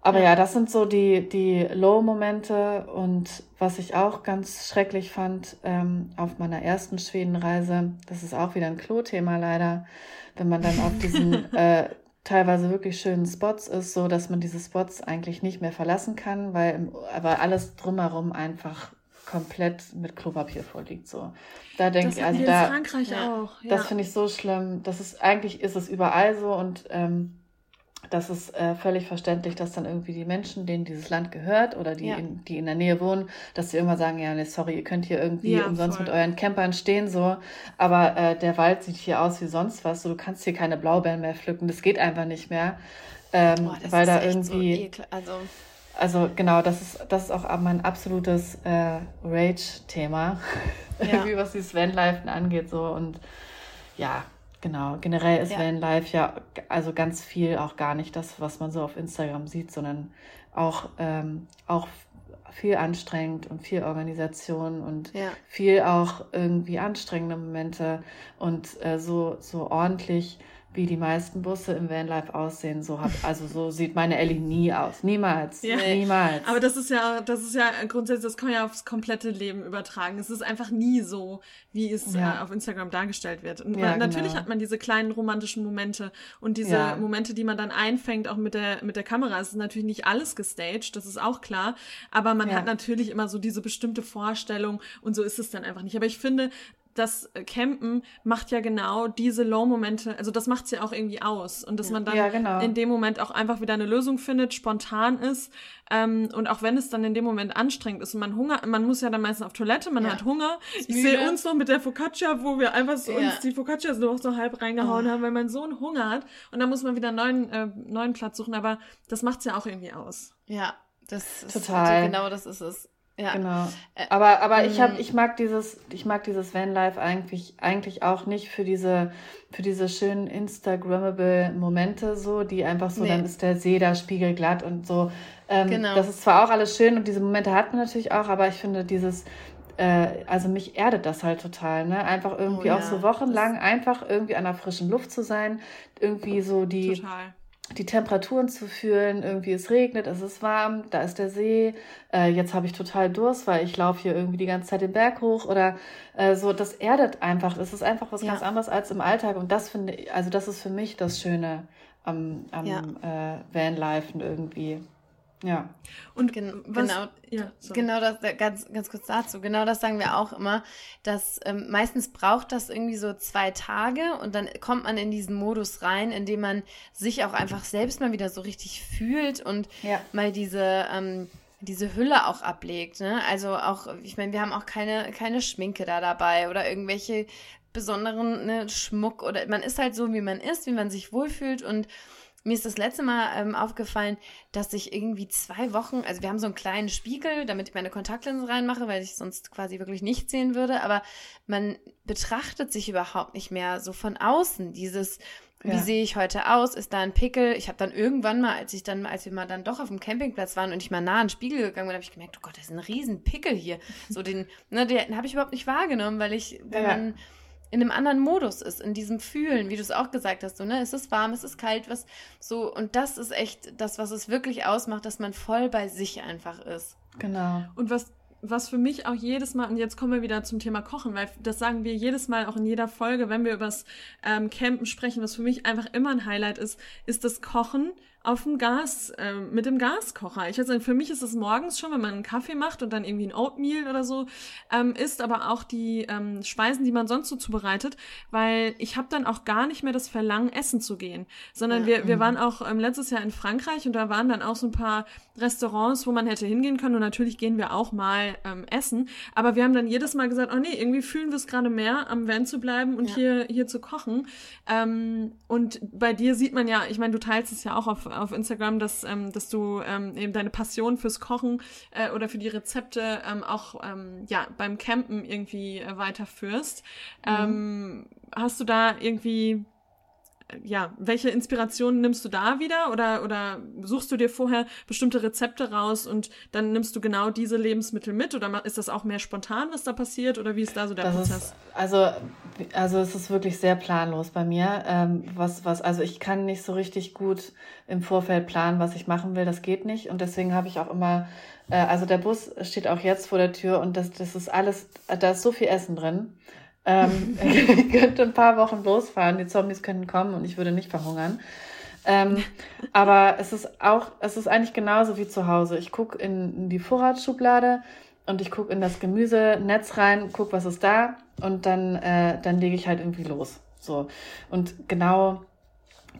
aber ja. ja, das sind so die, die Low-Momente und was ich auch ganz schrecklich fand ähm, auf meiner ersten Schwedenreise, das ist auch wieder ein Klo-Thema leider, wenn man dann auf diesen äh, teilweise wirklich schönen Spots ist, so dass man diese Spots eigentlich nicht mehr verlassen kann, weil, weil alles drumherum einfach komplett mit Klopapier vorliegt. So. Da denke ich, also da. Frankreich ja, auch. Ja. Das finde ich so schlimm. Das ist eigentlich ist es überall so und ähm, das ist äh, völlig verständlich, dass dann irgendwie die Menschen, denen dieses Land gehört oder die, ja. in, die in der Nähe wohnen, dass sie irgendwann sagen, ja, nee, sorry, ihr könnt hier irgendwie ja, umsonst voll. mit euren Campern stehen, so, aber äh, der Wald sieht hier aus wie sonst was, so, du kannst hier keine Blaubeeren mehr pflücken, das geht einfach nicht mehr, ähm, Boah, weil da irgendwie, so also also genau, das ist, das ist auch mein absolutes äh, Rage-Thema, ja. was dieses Vanlife angeht, so und ja, Genau, generell ist ja. Vanlife ja also ganz viel auch gar nicht das, was man so auf Instagram sieht, sondern auch, ähm, auch viel anstrengend und viel Organisation und ja. viel auch irgendwie anstrengende Momente und äh, so, so ordentlich wie die meisten Busse im Vanlife aussehen. So hab, also so sieht meine Ellie nie aus. Niemals. Ja. Niemals. Aber das ist ja, das ist ja grundsätzlich, das kann man ja aufs komplette Leben übertragen. Es ist einfach nie so, wie es ja. äh, auf Instagram dargestellt wird. Und ja, man, natürlich genau. hat man diese kleinen romantischen Momente und diese. Momente, die man dann einfängt, auch mit der, mit der Kamera. Es ist natürlich nicht alles gestaged, das ist auch klar. Aber man hat natürlich immer so diese bestimmte Vorstellung und so ist es dann einfach nicht. Aber ich finde, das Campen macht ja genau diese Low-Momente, also das macht es ja auch irgendwie aus. Und dass man dann ja, genau. in dem Moment auch einfach wieder eine Lösung findet, spontan ist. Ähm, und auch wenn es dann in dem Moment anstrengend ist und man Hunger, man muss ja dann meistens auf Toilette, man ja. hat Hunger. Ich sehe uns noch mit der Focaccia, wo wir einfach so ja. uns die Focaccia so noch so halb reingehauen oh. haben, weil man so einen Hunger hat. Und dann muss man wieder einen neuen, äh, neuen Platz suchen. Aber das macht es ja auch irgendwie aus. Ja, das ist Total. Also genau das ist es. Ja. Genau. Aber aber ich habe mm. ich mag dieses ich mag dieses Vanlife eigentlich eigentlich auch nicht für diese für diese schönen Instagrammable Momente so, die einfach so nee. dann ist der See da spiegelglatt und so. Ähm, genau. Das ist zwar auch alles schön und diese Momente hat man natürlich auch, aber ich finde dieses äh, also mich erdet das halt total, ne? Einfach irgendwie oh, ja. auch so wochenlang einfach irgendwie an der frischen Luft zu sein, irgendwie so die total die Temperaturen zu fühlen. Irgendwie es regnet, es ist warm, da ist der See. Äh, jetzt habe ich total Durst, weil ich laufe hier irgendwie die ganze Zeit den Berg hoch oder äh, so. Das erdet einfach. Es ist einfach was ja. ganz anderes als im Alltag. Und das finde ich, also das ist für mich das Schöne am, am ja. äh, Vanlife irgendwie. Ja. Und Gen was, genau, ja, genau das, ganz, ganz kurz dazu, genau das sagen wir auch immer, dass ähm, meistens braucht das irgendwie so zwei Tage und dann kommt man in diesen Modus rein, in dem man sich auch einfach selbst mal wieder so richtig fühlt und ja. mal diese, ähm, diese Hülle auch ablegt. Ne? Also auch, ich meine, wir haben auch keine, keine Schminke da dabei oder irgendwelche besonderen ne, Schmuck oder man ist halt so, wie man ist, wie man sich wohlfühlt und mir ist das letzte Mal ähm, aufgefallen, dass ich irgendwie zwei Wochen, also wir haben so einen kleinen Spiegel, damit ich meine Kontaktlinsen reinmache, weil ich sonst quasi wirklich nichts sehen würde, aber man betrachtet sich überhaupt nicht mehr so von außen. Dieses, ja. wie sehe ich heute aus? Ist da ein Pickel? Ich habe dann irgendwann mal, als ich dann, als wir mal dann doch auf dem Campingplatz waren und ich mal nah an den Spiegel gegangen bin, habe ich gemerkt, oh Gott, das ist ein riesen Pickel hier. So den, ne, den habe ich überhaupt nicht wahrgenommen, weil ich, wenn ja. man in einem anderen Modus ist, in diesem Fühlen, wie du es auch gesagt hast, so, ne, es ist warm, es ist kalt, was so, und das ist echt das, was es wirklich ausmacht, dass man voll bei sich einfach ist. Genau. Und was, was für mich auch jedes Mal, und jetzt kommen wir wieder zum Thema Kochen, weil das sagen wir jedes Mal auch in jeder Folge, wenn wir übers ähm, Campen sprechen, was für mich einfach immer ein Highlight ist, ist das Kochen auf dem Gas, äh, mit dem Gaskocher. Ich würde sagen, für mich ist es morgens schon, wenn man einen Kaffee macht und dann irgendwie ein Oatmeal oder so ähm, isst, aber auch die ähm, Speisen, die man sonst so zubereitet, weil ich habe dann auch gar nicht mehr das Verlangen, essen zu gehen, sondern ja. wir, wir mhm. waren auch ähm, letztes Jahr in Frankreich und da waren dann auch so ein paar Restaurants, wo man hätte hingehen können und natürlich gehen wir auch mal ähm, essen, aber wir haben dann jedes Mal gesagt, oh nee, irgendwie fühlen wir es gerade mehr, am Van zu bleiben und ja. hier, hier zu kochen. Ähm, und bei dir sieht man ja, ich meine, du teilst es ja auch auf auf Instagram, dass, ähm, dass du ähm, eben deine Passion fürs Kochen äh, oder für die Rezepte ähm, auch ähm, ja, beim Campen irgendwie äh, weiterführst. Mhm. Ähm, hast du da irgendwie ja, welche Inspirationen nimmst du da wieder oder, oder suchst du dir vorher bestimmte Rezepte raus und dann nimmst du genau diese Lebensmittel mit oder ist das auch mehr spontan, was da passiert oder wie ist da so der das Prozess? Ist, also, also es ist wirklich sehr planlos bei mir. Ähm, was, was, also ich kann nicht so richtig gut im Vorfeld planen, was ich machen will, das geht nicht und deswegen habe ich auch immer, äh, also der Bus steht auch jetzt vor der Tür und das, das ist alles, da ist so viel Essen drin. Ähm, ich könnte ein paar Wochen losfahren, die Zombies könnten kommen und ich würde nicht verhungern. Ähm, aber es ist auch, es ist eigentlich genauso wie zu Hause. Ich gucke in, in die Vorratsschublade und ich gucke in das Gemüsenetz rein, gucke, was ist da und dann, äh, dann lege ich halt irgendwie los. So. Und genau,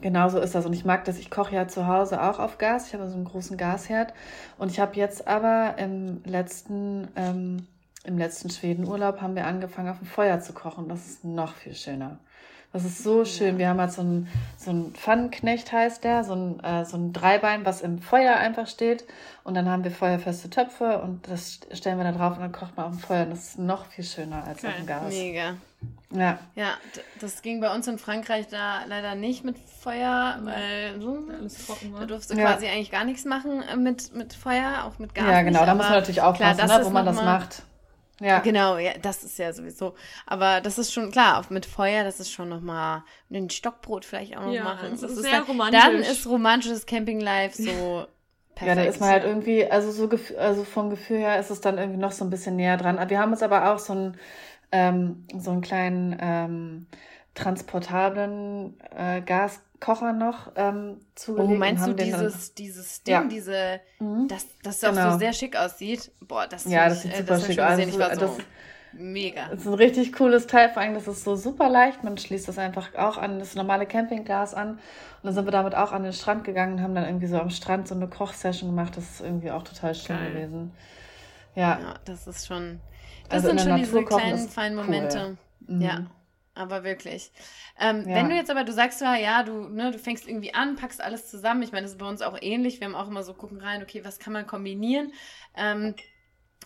genau so ist das. Und ich mag das, ich koche ja zu Hause auch auf Gas. Ich habe so einen großen Gasherd. Und ich habe jetzt aber im letzten ähm, im letzten Schwedenurlaub haben wir angefangen, auf dem Feuer zu kochen. Das ist noch viel schöner. Das ist so schön. Wir haben halt so ein, so Pfannenknecht heißt der, so ein, äh, so ein Dreibein, was im Feuer einfach steht. Und dann haben wir feuerfeste Töpfe und das stellen wir da drauf und dann kocht man auf dem Feuer. Und das ist noch viel schöner als okay. auf dem Gas. Mega. Ja. Ja, das ging bei uns in Frankreich da leider nicht mit Feuer, weil so, alles trocken war. Da durfst du ja. quasi eigentlich gar nichts machen mit, mit Feuer, auch mit Gas. Ja, genau, nicht, da muss man natürlich aufpassen, klar, ne, wo man das macht. Ja. Genau, ja, das ist ja sowieso. Aber das ist schon klar, auch mit Feuer, das ist schon nochmal ein Stockbrot vielleicht auch noch ja, machen. Das, das ist, ist sehr dann, romantisch. Dann ist romantisches Camping-Life so. Perfekt. Ja, da ist man halt irgendwie, also so also vom Gefühl her ist es dann irgendwie noch so ein bisschen näher dran. Wir haben uns aber auch so einen, ähm, so einen kleinen ähm, transportablen äh, Gas Kocher noch ähm, zugelegt. Oh, meinst du dieses, dieses Ding, ja. diese, mhm. das, das auch genau. so sehr schick aussieht? Boah, das, ja, das sieht äh, super das schick aus. Ich war so das, mega. Das ist ein richtig cooles Teil, vor allem, das ist so super leicht. Man schließt das einfach auch an das normale Campinggas an. Und dann sind wir damit auch an den Strand gegangen und haben dann irgendwie so am Strand so eine Kochsession gemacht. Das ist irgendwie auch total schön Geil. gewesen. Ja. ja, das ist schon, das also sind schon diese kleinen, feinen Momente. Cool. Mhm. Ja aber wirklich. Ähm, ja. Wenn du jetzt aber, du sagst ja, ja, du, ne, du fängst irgendwie an, packst alles zusammen. Ich meine, das ist bei uns auch ähnlich. Wir haben auch immer so gucken rein, okay, was kann man kombinieren? Ähm,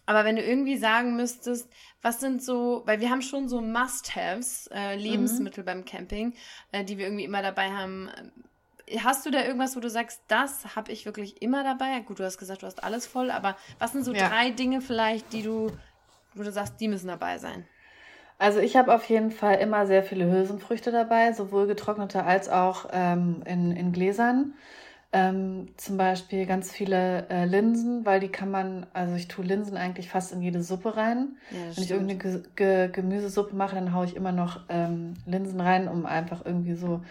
aber wenn du irgendwie sagen müsstest, was sind so, weil wir haben schon so Must-Haves, äh, Lebensmittel mhm. beim Camping, äh, die wir irgendwie immer dabei haben. Hast du da irgendwas, wo du sagst, das habe ich wirklich immer dabei? Gut, du hast gesagt, du hast alles voll, aber was sind so ja. drei Dinge vielleicht, die du, wo du sagst, die müssen dabei sein? Also ich habe auf jeden Fall immer sehr viele Hülsenfrüchte dabei, sowohl getrocknete als auch ähm, in, in Gläsern. Ähm, zum Beispiel ganz viele äh, Linsen, weil die kann man, also ich tue Linsen eigentlich fast in jede Suppe rein. Ja, Wenn ich irgendeine Ge Ge Gemüsesuppe mache, dann haue ich immer noch ähm, Linsen rein, um einfach irgendwie so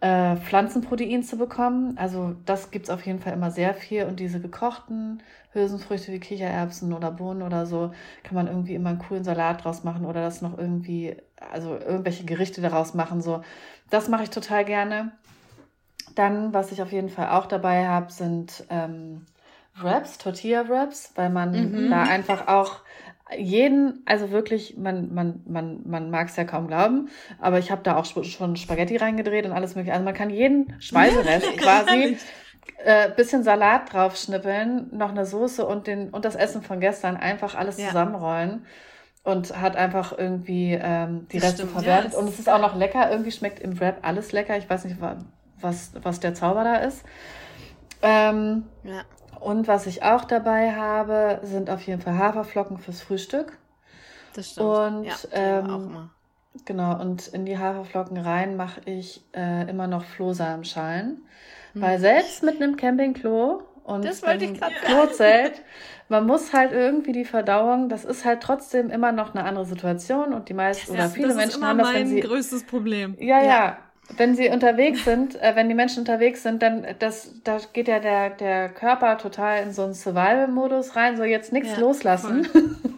äh, Pflanzenprotein zu bekommen. Also das gibt's auf jeden Fall immer sehr viel. Und diese gekochten Hülsenfrüchte wie Kichererbsen oder Bohnen oder so, kann man irgendwie immer einen coolen Salat draus machen oder das noch irgendwie, also irgendwelche Gerichte daraus machen. So, das mache ich total gerne. Dann, was ich auf jeden Fall auch dabei habe, sind ähm, Wraps, Tortilla-Wraps, weil man mhm. da einfach auch jeden, also wirklich, man, man, man, man mag es ja kaum glauben, aber ich habe da auch schon Spaghetti reingedreht und alles mögliche. Also man kann jeden Speiserest quasi äh, bisschen Salat draufschnippeln, noch eine Soße und den und das Essen von gestern einfach alles ja. zusammenrollen und hat einfach irgendwie ähm, die das Reste stimmt, verwertet. Ja, und es ist auch noch lecker. Irgendwie schmeckt im Wrap alles lecker. Ich weiß nicht, was, was der Zauber da ist. Ähm, ja. Und was ich auch dabei habe, sind auf jeden Fall Haferflocken fürs Frühstück. Das stimmt. Und ja, ähm, auch immer. Genau, und in die Haferflocken rein mache ich äh, immer noch Flohsamenschalen. Hm. Weil selbst mit einem Campingklo und das einem Klozelt, man muss halt irgendwie die Verdauung, das ist halt trotzdem immer noch eine andere Situation und die meisten oder viele Menschen haben das, wenn sie größtes Problem. Ja, ja, ja, wenn sie unterwegs sind, äh, wenn die Menschen unterwegs sind, dann das, da geht ja der, der Körper total in so einen Survival-Modus rein, so jetzt nichts ja, loslassen.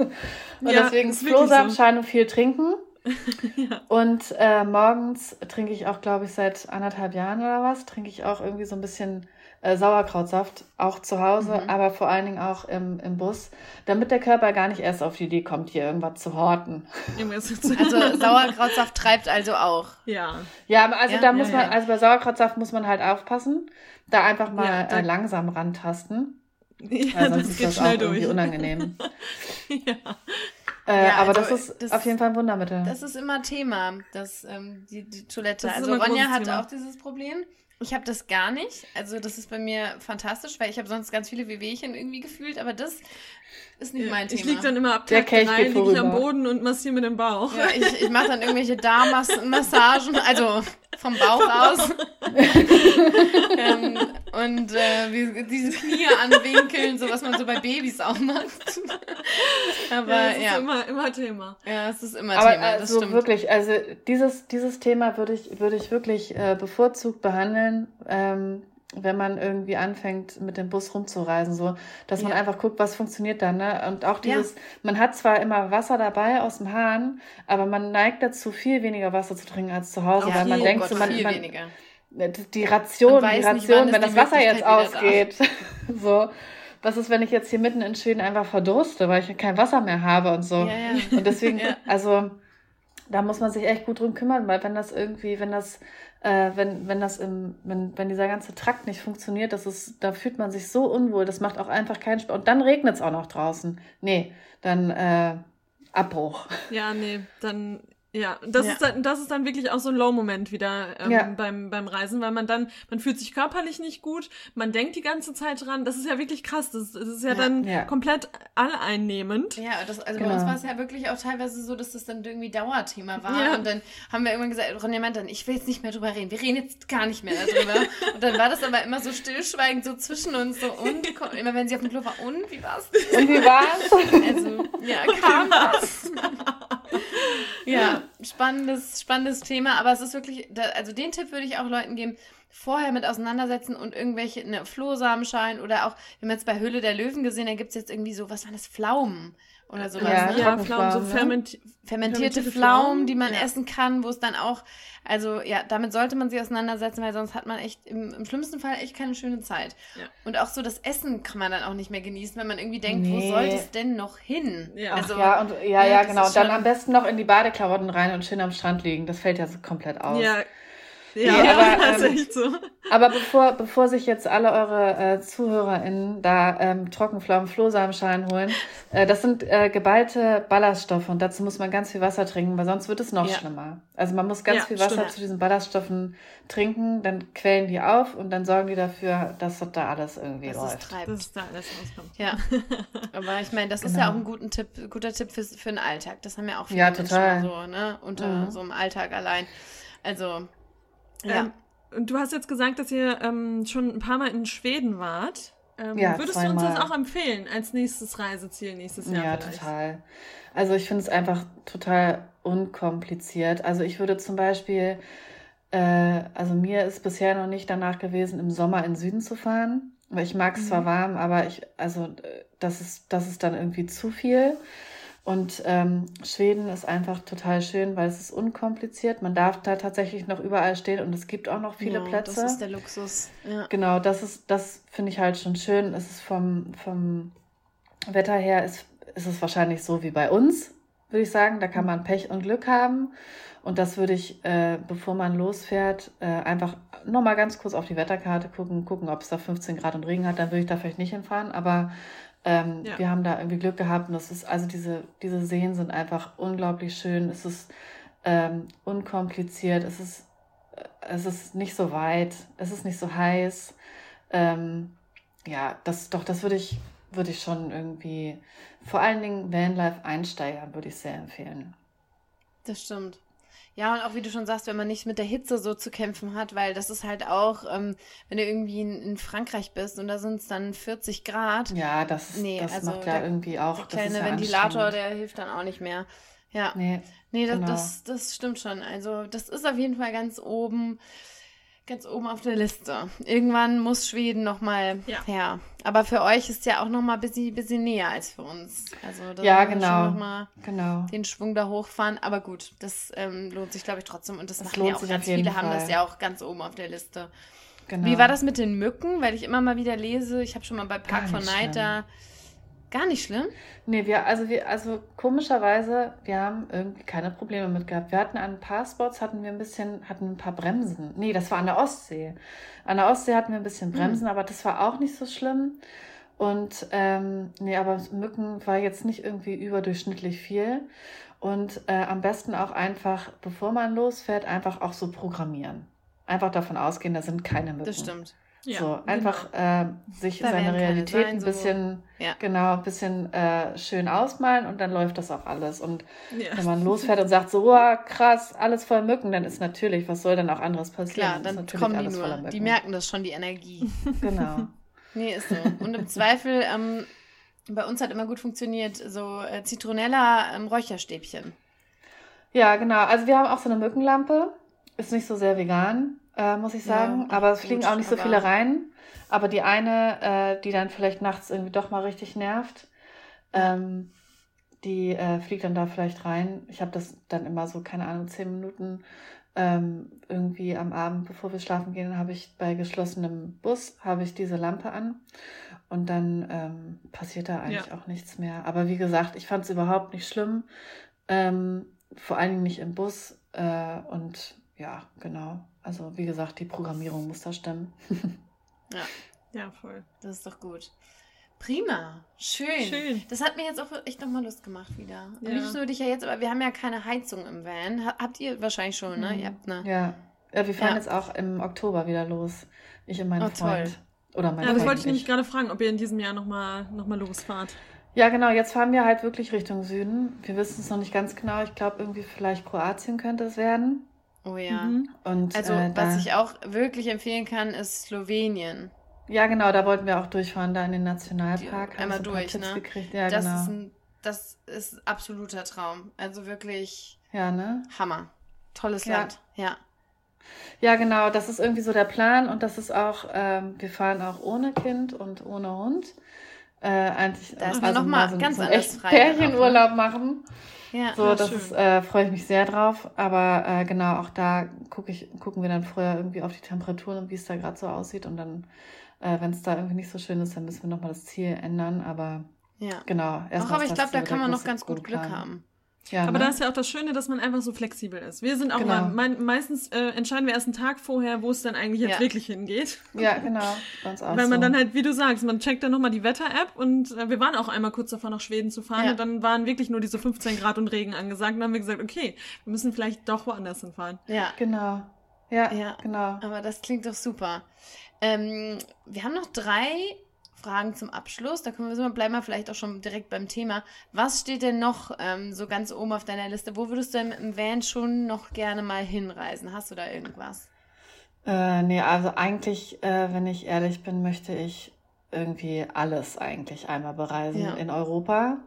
und ja, deswegen Flohsamenschein so. und viel trinken. ja. Und äh, morgens trinke ich auch, glaube ich, seit anderthalb Jahren oder was, trinke ich auch irgendwie so ein bisschen äh, Sauerkrautsaft, auch zu Hause, mhm. aber vor allen Dingen auch im, im Bus, damit der Körper gar nicht erst auf die Idee kommt, hier irgendwas zu horten. also Sauerkrautsaft treibt also auch. Ja. Ja, also ja, da muss ja, man, also bei Sauerkrautsaft muss man halt aufpassen, da einfach mal äh, langsam rantasten. Ja, sonst das ist geht das schnell auch durch. irgendwie unangenehm. ja. Äh, ja, aber also das ist das, auf jeden Fall ein Wundermittel. Das ist immer Thema, das, ähm, die, die Toilette. Also Ronja hat auch dieses Problem. Ich habe das gar nicht. Also das ist bei mir fantastisch, weil ich habe sonst ganz viele Wehwehchen irgendwie gefühlt, aber das ist nicht ja, mein Thema. Ich liege dann immer ab Tag 3, liege ich am Boden und massiere mit dem Bauch. Ja, ich, ich mache dann irgendwelche Darmmassagen, also vom Bauch aus. ähm, und äh, wie, diese Knie anwinkeln, so was man so bei Babys auch macht. Aber ja, das ja. ist immer, immer Thema. Ja, es ist immer Aber Thema, das also stimmt. wirklich, also dieses, dieses Thema würde ich, würde ich wirklich äh, bevorzugt behandeln. Ähm, wenn man irgendwie anfängt, mit dem Bus rumzureisen, so, dass man einfach guckt, was funktioniert da, ne? Und auch dieses, ja. man hat zwar immer Wasser dabei aus dem Hahn, aber man neigt dazu, viel weniger Wasser zu trinken als zu Hause, weil man denkt, Gott, so, man, man die Ration, die Ration, nicht, wenn das Wasser jetzt ausgeht, so. Was ist, wenn ich jetzt hier mitten in Schweden einfach verdurste, weil ich kein Wasser mehr habe und so. Ja, ja. Und deswegen, ja. also, da muss man sich echt gut drum kümmern, weil wenn das irgendwie, wenn das äh, wenn, wenn das im, wenn, wenn dieser ganze Trakt nicht funktioniert, das ist, da fühlt man sich so unwohl, das macht auch einfach keinen Spaß. Und dann regnet es auch noch draußen. Nee, dann äh, Abbruch. Ja, nee, dann ja, das, ja. Ist dann, das ist dann wirklich auch so ein Low-Moment wieder ähm, ja. beim, beim Reisen, weil man dann, man fühlt sich körperlich nicht gut, man denkt die ganze Zeit dran, das ist ja wirklich krass, das, das ist ja, ja dann komplett alleinnehmend. Ja, das, also genau. bei uns war es ja wirklich auch teilweise so, dass das dann irgendwie Dauerthema war und dann haben wir irgendwann gesagt, Ronja meint dann, ich will jetzt nicht mehr drüber reden, wir reden jetzt gar nicht mehr darüber und dann war das aber immer so stillschweigend so zwischen uns, so und, immer wenn sie auf dem Klo war, und, wie war's? Und wie war's? Also, ja, kam was? Ja, spannendes, spannendes Thema, aber es ist wirklich, also den Tipp würde ich auch Leuten geben, vorher mit auseinandersetzen und irgendwelche ne, Flohsamenschalen oder auch, wir haben jetzt bei Höhle der Löwen gesehen, da gibt es jetzt irgendwie so, was waren das, Pflaumen oder sowas. Ja, ne? ja Pflaumen, so fermenti fermentierte, fermentierte Pflaumen, die man ja. essen kann, wo es dann auch, also ja, damit sollte man sich auseinandersetzen, weil sonst hat man echt im, im schlimmsten Fall echt keine schöne Zeit. Ja. Und auch so das Essen kann man dann auch nicht mehr genießen, wenn man irgendwie denkt, nee. wo sollte es denn noch hin? Ja, also, ja, und, ja, ja, genau. Und dann am besten noch in die Badeklamotten rein und schön am Strand liegen. Das fällt ja so komplett aus. Ja, ja, ja aber, das ähm, ist echt so. Aber bevor, bevor sich jetzt alle eure äh, ZuhörerInnen da ähm, Trockenpflaumen Flohsamenschalen holen, äh, das sind äh, geballte Ballaststoffe und dazu muss man ganz viel Wasser trinken, weil sonst wird es noch ja. schlimmer. Also man muss ganz ja, viel Wasser stimmt. zu diesen Ballaststoffen trinken, dann quellen die auf und dann sorgen die dafür, dass das da alles irgendwie dass läuft. Es treibt. Dass da alles rauskommt. Ja. aber ich meine, das genau. ist ja genau. auch ein guter Tipp, guter Tipp für, für den Alltag. Das haben ja auch viele ja, total. so, ne? Unter mhm. so einem Alltag allein. Also ja. Ähm, und du hast jetzt gesagt, dass ihr ähm, schon ein paar Mal in Schweden wart. Ähm, ja, würdest zweimal. du uns das auch empfehlen als nächstes Reiseziel nächstes Jahr? Ja, vielleicht? total. Also ich finde es einfach total unkompliziert. Also ich würde zum Beispiel, äh, also mir ist bisher noch nicht danach gewesen, im Sommer in den Süden zu fahren. Weil ich mag es mhm. zwar warm, aber ich, also äh, das ist, das ist dann irgendwie zu viel. Und ähm, Schweden ist einfach total schön, weil es ist unkompliziert. Man darf da tatsächlich noch überall stehen und es gibt auch noch viele ja, Plätze. Das ist der Luxus. Ja. Genau, das ist, das finde ich halt schon schön. Es ist vom, vom Wetter her ist, ist es wahrscheinlich so wie bei uns, würde ich sagen. Da kann man Pech und Glück haben. Und das würde ich, äh, bevor man losfährt, äh, einfach nochmal ganz kurz auf die Wetterkarte gucken, gucken, ob es da 15 Grad und Regen hat. Dann würde ich da vielleicht nicht hinfahren. Aber ähm, ja. Wir haben da irgendwie Glück gehabt und das ist, also diese, diese Seen sind einfach unglaublich schön. Es ist ähm, unkompliziert, es ist, äh, es ist nicht so weit, es ist nicht so heiß. Ähm, ja, das doch, das würde ich, würde ich schon irgendwie, vor allen Dingen Vanlife Einsteigern würde ich sehr empfehlen. Das stimmt. Ja, und auch wie du schon sagst, wenn man nicht mit der Hitze so zu kämpfen hat, weil das ist halt auch, ähm, wenn du irgendwie in, in, Frankreich bist und da sind es dann 40 Grad. Ja, das, nee, das also macht ja der, irgendwie auch. Der kleine ja Ventilator, der hilft dann auch nicht mehr. Ja. Nee, nee das, genau. das, das stimmt schon. Also, das ist auf jeden Fall ganz oben ganz oben auf der Liste. Irgendwann muss Schweden nochmal ja. her. Aber für euch ist ja auch nochmal ein bisschen, bisschen näher als für uns. Also da ja, genau. Noch mal genau. den Schwung da hochfahren. Aber gut, das ähm, lohnt sich, glaube ich, trotzdem. Und das, das machen ja auch ganz viele, Fall. haben das ja auch ganz oben auf der Liste. Genau. Wie war das mit den Mücken? Weil ich immer mal wieder lese, ich habe schon mal bei Park von Night da Gar nicht schlimm? Nee, wir, also wir, also komischerweise, wir haben irgendwie keine Probleme mit gehabt. Wir hatten an ein paar Spots, hatten wir ein bisschen, hatten ein paar Bremsen. Nee, das war an der Ostsee. An der Ostsee hatten wir ein bisschen hm. Bremsen, hm. aber das war auch nicht so schlimm. Und ähm, nee, aber Mücken war jetzt nicht irgendwie überdurchschnittlich viel. Und äh, am besten auch einfach, bevor man losfährt, einfach auch so programmieren. Einfach davon ausgehen, da sind keine Mücken. Das stimmt. Ja, so, einfach genau. äh, sich da seine Realität sein, ein bisschen, so. ja. genau, ein bisschen äh, schön ausmalen und dann läuft das auch alles. Und ja. wenn man losfährt und sagt so, oh, krass, alles voll Mücken, dann ist natürlich, was soll denn auch anderes passieren? Klar, dann kommen die nur. Die merken das schon, die Energie. genau. nee, ist so. Und im Zweifel, ähm, bei uns hat immer gut funktioniert, so äh, Zitronella ähm, Räucherstäbchen. Ja, genau. Also wir haben auch so eine Mückenlampe. Ist nicht so sehr vegan äh, muss ich sagen. Ja, aber es fliegen auch nicht so viele rein. Aber die eine, äh, die dann vielleicht nachts irgendwie doch mal richtig nervt, ähm, die äh, fliegt dann da vielleicht rein. Ich habe das dann immer so, keine Ahnung, zehn Minuten ähm, irgendwie am Abend, bevor wir schlafen gehen, habe ich bei geschlossenem Bus, habe ich diese Lampe an und dann ähm, passiert da eigentlich ja. auch nichts mehr. Aber wie gesagt, ich fand es überhaupt nicht schlimm, ähm, vor allen Dingen nicht im Bus äh, und ja, genau. Also wie gesagt, die Programmierung muss da stimmen. ja. Ja, voll. Das ist doch gut. Prima, schön. schön. Das hat mir jetzt auch echt nochmal Lust gemacht wieder. Ja. Nicht nur dich ja jetzt, aber wir haben ja keine Heizung im Van. Habt ihr wahrscheinlich schon, ne? Mhm. Ihr habt eine. Ja. ja wir fahren ja. jetzt auch im Oktober wieder los. Ich und mein oh, Freund. Toll. Oder mein ja, das wollte ich nämlich gerade fragen, ob ihr in diesem Jahr nochmal noch mal losfahrt. Ja, genau. Jetzt fahren wir halt wirklich Richtung Süden. Wir wissen es noch nicht ganz genau. Ich glaube, irgendwie vielleicht Kroatien könnte es werden. Oh ja. Mhm. Und, also, äh, was ich auch wirklich empfehlen kann, ist Slowenien. Ja, genau, da wollten wir auch durchfahren, da in den Nationalpark. Die, einmal durch, ne? Gekriegt. Ja, das, genau. ist ein, das ist absoluter Traum. Also wirklich ja, ne? Hammer. Tolles ja. Land, ja. Ja, genau, das ist irgendwie so der Plan und das ist auch, ähm, wir fahren auch ohne Kind und ohne Hund. Äh, eigentlich, da ist also nochmal so, ganz so anders frei. Ferienurlaub machen. Ja, so, das äh, freue ich mich sehr drauf. Aber äh, genau, auch da guck ich, gucken wir dann vorher irgendwie auf die Temperaturen und wie es da gerade so aussieht. Und dann, äh, wenn es da irgendwie nicht so schön ist, dann müssen wir nochmal das Ziel ändern. Aber ja. genau. Auch, aber ich glaube, da kann man noch ganz gut Glück haben. Ja, aber ne? da ist ja auch das Schöne, dass man einfach so flexibel ist. Wir sind auch genau. immer, me meistens äh, entscheiden wir erst einen Tag vorher, wo es dann eigentlich jetzt ja. wirklich hingeht. Ja, genau. Ganz auch Weil man so. dann halt, wie du sagst, man checkt dann nochmal die Wetter-App und äh, wir waren auch einmal kurz davor, nach Schweden zu fahren ja. und dann waren wirklich nur diese 15 Grad und Regen angesagt und dann haben wir gesagt, okay, wir müssen vielleicht doch woanders hinfahren. Ja. Genau. Ja, ja, genau. Aber das klingt doch super. Ähm, wir haben noch drei Fragen zum Abschluss. Da können wir bleiben wir vielleicht auch schon direkt beim Thema. Was steht denn noch ähm, so ganz oben auf deiner Liste? Wo würdest du denn im Van schon noch gerne mal hinreisen? Hast du da irgendwas? Äh, nee, also eigentlich, äh, wenn ich ehrlich bin, möchte ich irgendwie alles eigentlich einmal bereisen ja. in Europa.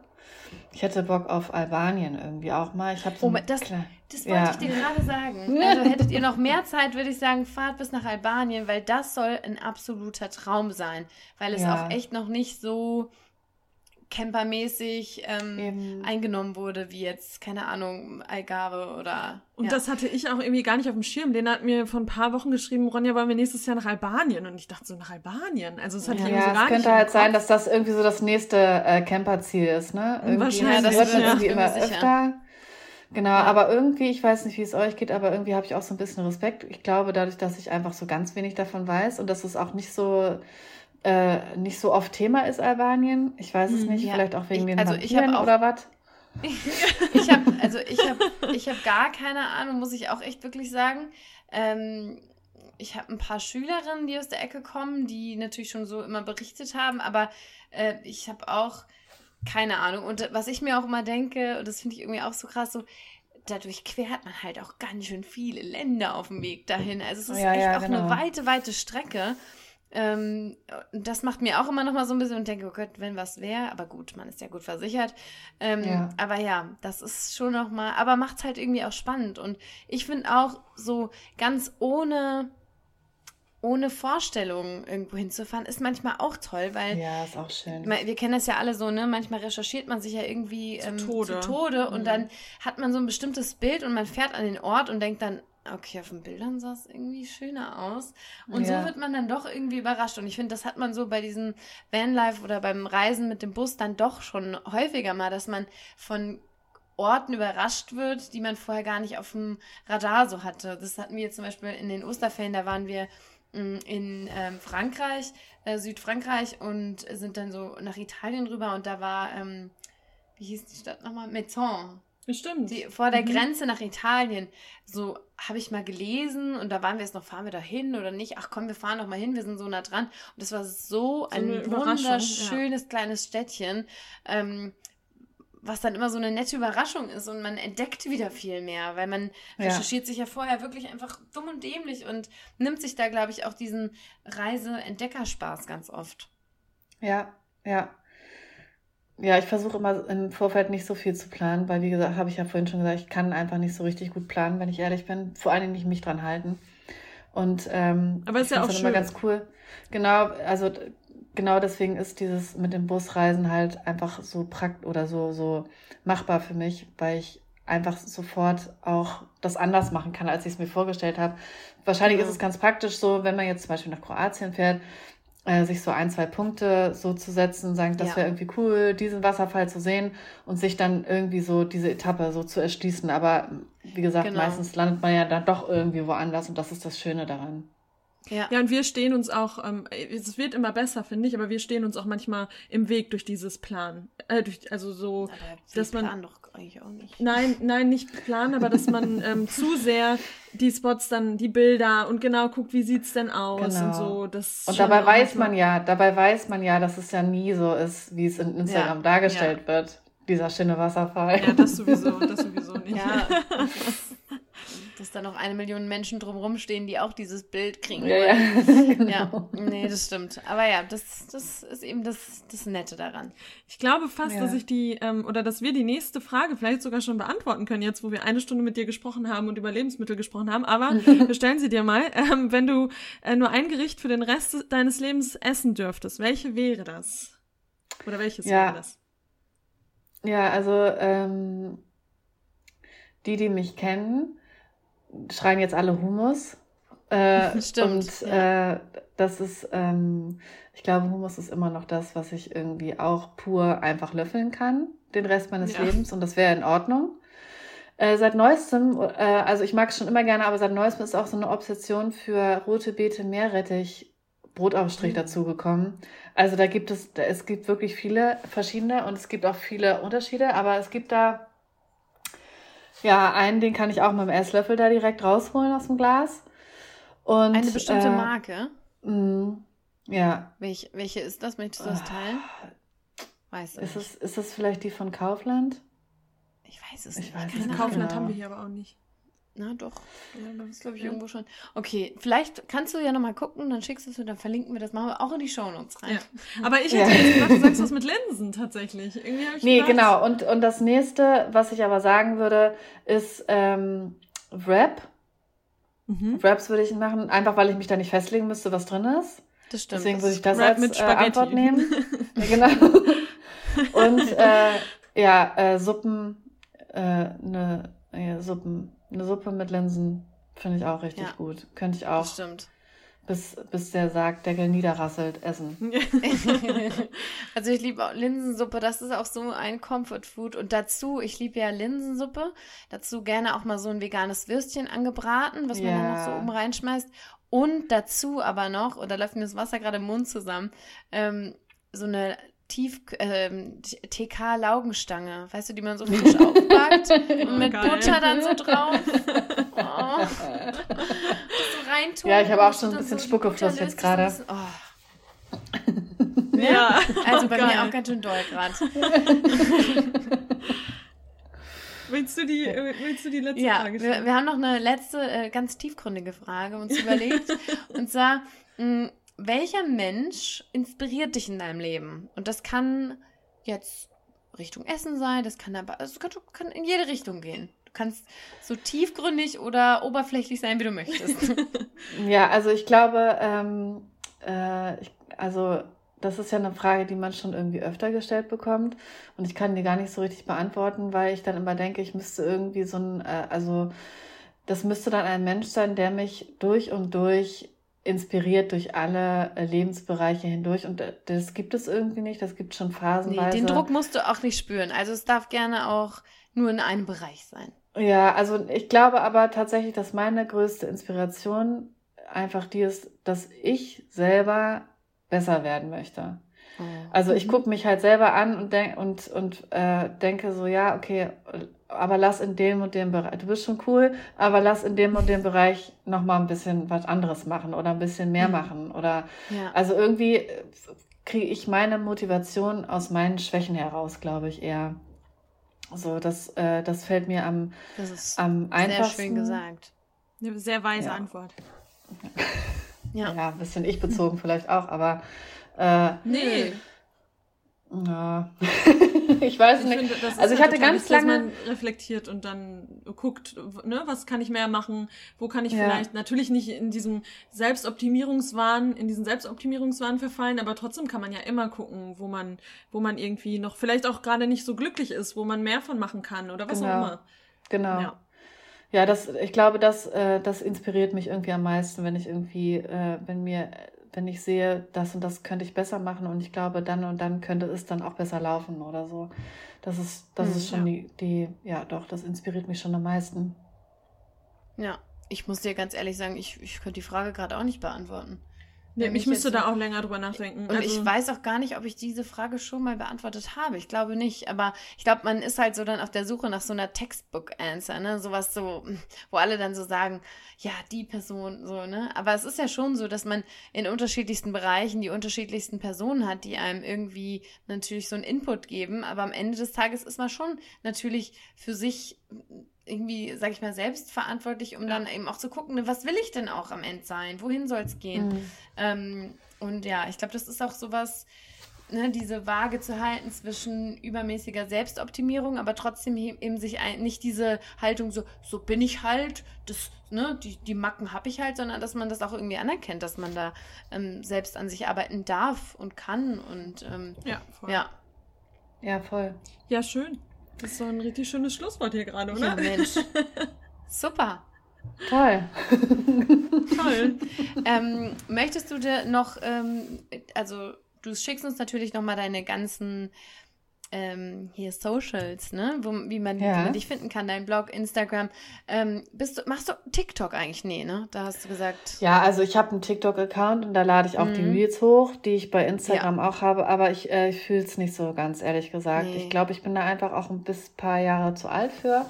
Ich hätte Bock auf Albanien irgendwie auch mal. Ich habe so oh, das, das wollte ja. ich dir gerade sagen. Also hättet ihr noch mehr Zeit, würde ich sagen, fahrt bis nach Albanien, weil das soll ein absoluter Traum sein, weil es ja. auch echt noch nicht so campermäßig ähm, eingenommen wurde, wie jetzt, keine Ahnung, Algarve oder. Und ja. das hatte ich auch irgendwie gar nicht auf dem Schirm. Den hat mir vor ein paar Wochen geschrieben, Ronja, wollen wir nächstes Jahr nach Albanien? Und ich dachte so, nach Albanien? Also das hatte ja, irgendwie so gar es könnte halt sein, dass das irgendwie so das nächste äh, Camperziel ist, ne? Irgendwie Wahrscheinlich. Das hört man ja, irgendwie immer sicher. öfter. Genau, ja. aber irgendwie, ich weiß nicht, wie es euch geht, aber irgendwie habe ich auch so ein bisschen Respekt. Ich glaube, dadurch, dass ich einfach so ganz wenig davon weiß und dass es auch nicht so äh, nicht so oft Thema ist, Albanien. Ich weiß es hm, nicht, ja. vielleicht auch wegen ich, den also Vampiren oder was. ich habe also ich habe ich habe gar keine Ahnung, muss ich auch echt wirklich sagen. Ähm, ich habe ein paar Schülerinnen, die aus der Ecke kommen, die natürlich schon so immer berichtet haben, aber äh, ich habe auch keine Ahnung. Und was ich mir auch immer denke, und das finde ich irgendwie auch so krass, so dadurch quert man halt auch ganz schön viele Länder auf dem Weg dahin. Also es ist ja, echt ja, auch genau. eine weite, weite Strecke. Ähm, das macht mir auch immer noch mal so ein bisschen und denke, oh Gott, wenn was wäre, aber gut, man ist ja gut versichert. Ähm, ja. Aber ja, das ist schon noch mal, aber macht es halt irgendwie auch spannend. Und ich finde auch so ganz ohne ohne Vorstellung irgendwo hinzufahren, ist manchmal auch toll, weil. Ja, ist auch schön. Wir kennen das ja alle so, ne? Manchmal recherchiert man sich ja irgendwie zu ähm, Tode, zu Tode mhm. und dann hat man so ein bestimmtes Bild und man fährt an den Ort und denkt dann, okay, auf den Bildern sah es irgendwie schöner aus. Und ja. so wird man dann doch irgendwie überrascht. Und ich finde, das hat man so bei diesem Vanlife oder beim Reisen mit dem Bus dann doch schon häufiger mal, dass man von Orten überrascht wird, die man vorher gar nicht auf dem Radar so hatte. Das hatten wir zum Beispiel in den Osterferien, da waren wir mm, in ähm, Frankreich, äh, Südfrankreich und sind dann so nach Italien rüber und da war, ähm, wie hieß die Stadt nochmal? Mezzon. Stimmt. Die, vor der mhm. Grenze nach Italien. So habe ich mal gelesen und da waren wir jetzt noch, fahren wir da hin oder nicht? Ach komm, wir fahren doch mal hin, wir sind so nah dran. Und das war so, so ein wunderschönes ja. kleines Städtchen. Ähm, was dann immer so eine nette Überraschung ist und man entdeckt wieder viel mehr, weil man ja. recherchiert sich ja vorher wirklich einfach dumm und dämlich und nimmt sich da, glaube ich, auch diesen Reise-Entdeckerspaß ganz oft. Ja, ja. Ja, ich versuche immer im Vorfeld nicht so viel zu planen, weil, wie gesagt, habe ich ja vorhin schon gesagt, ich kann einfach nicht so richtig gut planen, wenn ich ehrlich bin. Vor allen Dingen nicht mich dran halten. Und ähm, aber ist ja auch schön. immer ganz cool. Genau, also genau deswegen ist dieses mit dem Busreisen halt einfach so prakt oder so, so machbar für mich, weil ich einfach sofort auch das anders machen kann, als ich es mir vorgestellt habe. Wahrscheinlich ja. ist es ganz praktisch so, wenn man jetzt zum Beispiel nach Kroatien fährt, äh, sich so ein, zwei Punkte so zu setzen, sagen, das ja. wäre irgendwie cool, diesen Wasserfall zu sehen und sich dann irgendwie so diese Etappe so zu erschließen. Aber wie gesagt, genau. meistens landet man ja dann doch irgendwie woanders und das ist das Schöne daran. Ja. ja, und wir stehen uns auch, ähm, es wird immer besser, finde ich, aber wir stehen uns auch manchmal im Weg durch dieses Plan. Äh, durch, also so, aber dass man. Plan doch eigentlich auch nicht. Nein, nein, nicht planen, aber dass man ähm, zu sehr die Spots dann, die Bilder und genau guckt, wie sieht's denn aus genau. und so. Das und dabei weiß man ja, dabei weiß man ja, dass es ja nie so ist, wie es in Instagram ja. dargestellt ja. wird. Dieser schöne Wasserfall. Ja, das sowieso, das sowieso nicht. Ja, dass da noch eine Million Menschen drumherum stehen, die auch dieses Bild kriegen ja, wollen. Ja, genau. ja, nee, das stimmt. Aber ja, das, das ist eben das, das Nette daran. Ich glaube fast, ja. dass ich die, ähm, oder dass wir die nächste Frage vielleicht sogar schon beantworten können, jetzt wo wir eine Stunde mit dir gesprochen haben und über Lebensmittel gesprochen haben. Aber wir stellen sie dir mal. Ähm, wenn du äh, nur ein Gericht für den Rest deines Lebens essen dürftest, welche wäre das? Oder welches ja. wäre das? Ja, also ähm, die, die mich kennen, schreien jetzt alle Humus. Äh, Stimmt. Und ja. äh, das ist, ähm, ich glaube, Humus ist immer noch das, was ich irgendwie auch pur einfach löffeln kann, den Rest meines ja. Lebens. Und das wäre in Ordnung. Äh, seit neuestem, äh, also ich mag es schon immer gerne, aber seit neuestem ist auch so eine Obsession für rote Beete Meerrettich Brotaufstrich mhm. dazugekommen. Also da gibt es, es gibt wirklich viele verschiedene und es gibt auch viele Unterschiede, aber es gibt da ja, einen, den kann ich auch mit dem Esslöffel da direkt rausholen aus dem Glas. Und, Eine bestimmte äh, Marke? Mh, ja. Welch, welche ist das? Möchtest du das teilen? Weiß ist nicht. Es, ist das vielleicht die von Kaufland? Ich weiß es ich nicht. Weiß Keine Kaufland genau. haben wir hier aber auch nicht. Na doch. Ja, das ist, glaube ich, ja. irgendwo schon. Okay, vielleicht kannst du ja nochmal gucken, dann schickst du es und dann verlinken wir das. Machen wir auch in die Shownotes rein. Ja. Aber ich hätte ja. jetzt gedacht, du sagst was mit Linsen tatsächlich. Irgendwie ich nee, gedacht, genau. Und, und das nächste, was ich aber sagen würde, ist ähm, Wrap. Mhm. Wraps würde ich machen, einfach weil ich mich da nicht festlegen müsste, was drin ist. Das stimmt. Deswegen würde ich das Wrap als äh, Antwort nehmen. ja, genau. Und äh, ja, äh, Suppen, äh, eine äh, Suppen eine Suppe mit Linsen finde ich auch richtig ja, gut. Könnte ich auch. stimmt. Bis, bis der Sargdeckel niederrasselt, essen. also ich liebe Linsensuppe, das ist auch so ein Comfort Food. Und dazu, ich liebe ja Linsensuppe, dazu gerne auch mal so ein veganes Würstchen angebraten, was man ja. dann noch so oben reinschmeißt. Und dazu aber noch, oder läuft mir das Wasser gerade im Mund zusammen, ähm, so eine Tief ähm, TK-Laugenstange, weißt du, die man so frisch aufbackt und mit Geil. Butter dann so drauf. Oh. so reintun. Ja, ich habe auch schon ein bisschen so Spuckefluss jetzt gerade. Oh. Ja, also bei Geil. mir auch ganz schön doll gerade. Willst du die, willst du die letzte ja, Frage stellen? Wir, wir haben noch eine letzte, äh, ganz tiefgründige Frage uns überlegt. und zwar, mh, welcher Mensch inspiriert dich in deinem Leben? Und das kann jetzt Richtung Essen sein, das kann aber, also kann, kann in jede Richtung gehen. Du kannst so tiefgründig oder oberflächlich sein, wie du möchtest. ja, also ich glaube, ähm, äh, ich, also das ist ja eine Frage, die man schon irgendwie öfter gestellt bekommt. Und ich kann die gar nicht so richtig beantworten, weil ich dann immer denke, ich müsste irgendwie so ein, äh, also das müsste dann ein Mensch sein, der mich durch und durch inspiriert durch alle äh, Lebensbereiche hindurch und äh, das gibt es irgendwie nicht, das gibt schon phasenweise. Nee, den Druck musst du auch nicht spüren. Also es darf gerne auch nur in einem Bereich sein. Ja, also ich glaube aber tatsächlich, dass meine größte Inspiration einfach die ist, dass ich selber besser werden möchte. Oh. Also ich mhm. gucke mich halt selber an und, denk, und, und äh, denke so, ja, okay, aber lass in dem und dem Bereich, du bist schon cool, aber lass in dem und dem Bereich nochmal ein bisschen was anderes machen oder ein bisschen mehr mhm. machen. Oder ja. also irgendwie kriege ich meine Motivation aus meinen Schwächen heraus, glaube ich, eher. So, das, äh, das fällt mir am, das ist am einfachsten. Sehr schön gesagt. Eine sehr weise ja. Antwort. Ja. ja, ein bisschen ich bezogen vielleicht auch, aber äh, nee. Ja. ich weiß ich nicht. Finde, also ich halt hatte ganz lange dass man reflektiert und dann guckt, ne, was kann ich mehr machen? Wo kann ich ja. vielleicht natürlich nicht in diesem Selbstoptimierungswahn, in diesen Selbstoptimierungswahn verfallen, aber trotzdem kann man ja immer gucken, wo man, wo man irgendwie noch vielleicht auch gerade nicht so glücklich ist, wo man mehr von machen kann oder was genau. auch immer. Genau. Ja. Ja, das, ich glaube, das, äh, das inspiriert mich irgendwie am meisten, wenn ich irgendwie, äh, wenn mir wenn ich sehe, das und das könnte ich besser machen und ich glaube, dann und dann könnte es dann auch besser laufen oder so. Das ist, das hm, ist schon ja. die, die, ja doch, das inspiriert mich schon am meisten. Ja, ich muss dir ganz ehrlich sagen, ich, ich könnte die Frage gerade auch nicht beantworten. Nee, ich müsste da auch länger drüber nachdenken. Und also, ich weiß auch gar nicht, ob ich diese Frage schon mal beantwortet habe. Ich glaube nicht. Aber ich glaube, man ist halt so dann auf der Suche nach so einer Textbook-Answer, ne? Sowas so, wo alle dann so sagen, ja, die Person, so, ne? Aber es ist ja schon so, dass man in unterschiedlichsten Bereichen die unterschiedlichsten Personen hat, die einem irgendwie natürlich so einen Input geben. Aber am Ende des Tages ist man schon natürlich für sich irgendwie, sag ich mal, selbstverantwortlich, um dann eben auch zu gucken, ne, was will ich denn auch am Ende sein? Wohin soll es gehen? Mhm. Ähm, und ja, ich glaube, das ist auch sowas, ne, diese Waage zu halten zwischen übermäßiger Selbstoptimierung, aber trotzdem eben sich ein, nicht diese Haltung so, so bin ich halt, das, ne, die, die Macken habe ich halt, sondern dass man das auch irgendwie anerkennt, dass man da ähm, selbst an sich arbeiten darf und kann und ähm, ja, voll. ja. Ja, voll. Ja, schön. Das ist so ein richtig schönes Schlusswort hier gerade, oder? Ja, Mensch. Super. Toll. Toll. Ähm, möchtest du dir noch, ähm, also du schickst uns natürlich nochmal deine ganzen ähm, hier Socials, ne? Wo, wie, man, ja. wie man dich finden kann, dein Blog, Instagram. Ähm, bist du, machst du TikTok eigentlich? Nee, ne? Da hast du gesagt. Ja, also ich habe einen TikTok-Account und da lade ich auch mhm. die Reels hoch, die ich bei Instagram ja. auch habe, aber ich, äh, ich fühle es nicht so ganz, ehrlich gesagt. Nee. Ich glaube, ich bin da einfach auch ein bis paar Jahre zu alt für.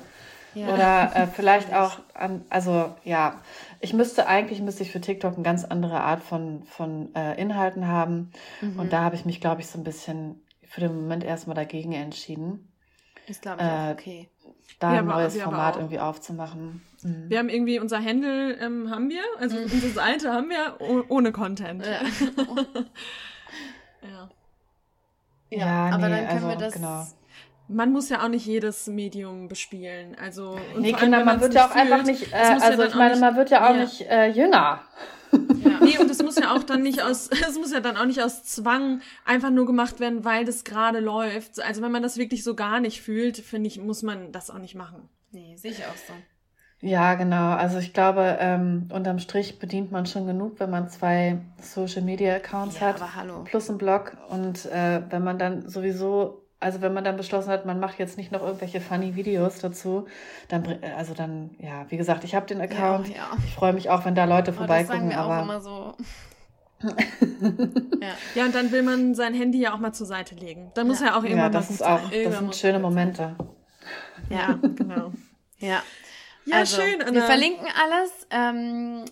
Ja. Oder äh, vielleicht auch an, also ja, ich müsste eigentlich müsste ich für TikTok eine ganz andere Art von, von äh, Inhalten haben. Mhm. Und da habe ich mich, glaube ich, so ein bisschen für den Moment erstmal dagegen entschieden. Ist, glaube ich, äh, okay. Da ja, ein neues Format irgendwie aufzumachen. Mhm. Wir haben irgendwie unser Handle ähm, haben wir, also mhm. unsere Seite haben wir ohne Content. Ja. ja. ja. ja. aber nee, dann können also, wir das. Genau. Man muss ja auch nicht jedes Medium bespielen. Also, nee, Kinder, man wird ja auch fühlt, einfach nicht, äh, also ja ich meine, man wird ja auch nicht äh, jünger. Ja. Nee, und das muss ja auch dann nicht aus, es muss ja dann auch nicht aus Zwang einfach nur gemacht werden, weil das gerade läuft. Also wenn man das wirklich so gar nicht fühlt, finde ich, muss man das auch nicht machen. Nee, sehe ich auch so. Ja, genau. Also ich glaube, ähm, unterm Strich bedient man schon genug, wenn man zwei Social Media Accounts ja, hat. Aber hallo. Plus einen Blog. Und äh, wenn man dann sowieso also wenn man dann beschlossen hat, man macht jetzt nicht noch irgendwelche funny Videos dazu, dann also dann ja, wie gesagt, ich habe den Account. Ja, ja. Ich freue mich auch, wenn da Leute vorbeigucken. Das sagen wir aber auch immer so. ja. ja, und dann will man sein Handy ja auch mal zur Seite legen. Dann muss ja. er auch irgendwann ja, das ist auch, das sind schöne Momente. Ja, genau. Ja. Ja, also, schön. Anna. Wir verlinken alles. Ähm,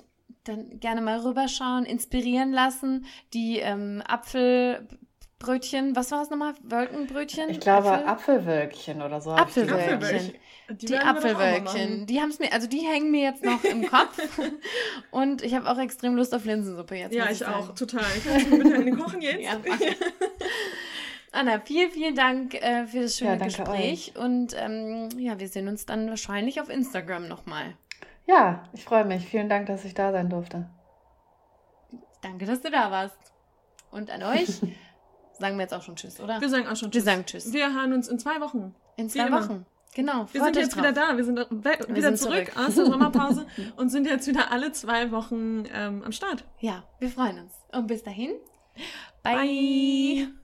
dann gerne mal rüberschauen, inspirieren lassen. Die ähm, Apfel Brötchen, was war es nochmal? Wolkenbrötchen? Ich glaube Apfel? Apfelwölkchen oder so. Apfelwölkchen. Die, die Apfelwölkchen. Die haben es mir, also die hängen mir jetzt noch im Kopf. und ich habe auch extrem Lust auf Linsensuppe jetzt. Ja, ich, ich auch, total. Kannst du bitte eine kochen jetzt? ja, Anna, vielen, vielen Dank äh, für das schöne ja, Gespräch. Euch. Und ähm, ja, wir sehen uns dann wahrscheinlich auf Instagram nochmal. Ja, ich freue mich. Vielen Dank, dass ich da sein durfte. Danke, dass du da warst. Und an euch. sagen wir jetzt auch schon Tschüss, oder? Wir sagen auch schon Tschüss. Wir sagen Tschüss. Wir hören uns in zwei Wochen. In zwei Wochen. Genau. Wir sind jetzt drauf. wieder da. Wir sind wir wieder sind zurück, zurück, aus der Sommerpause und sind jetzt wieder alle zwei Wochen ähm, am Start. Ja, wir freuen uns. Und bis dahin. Bye. Bye.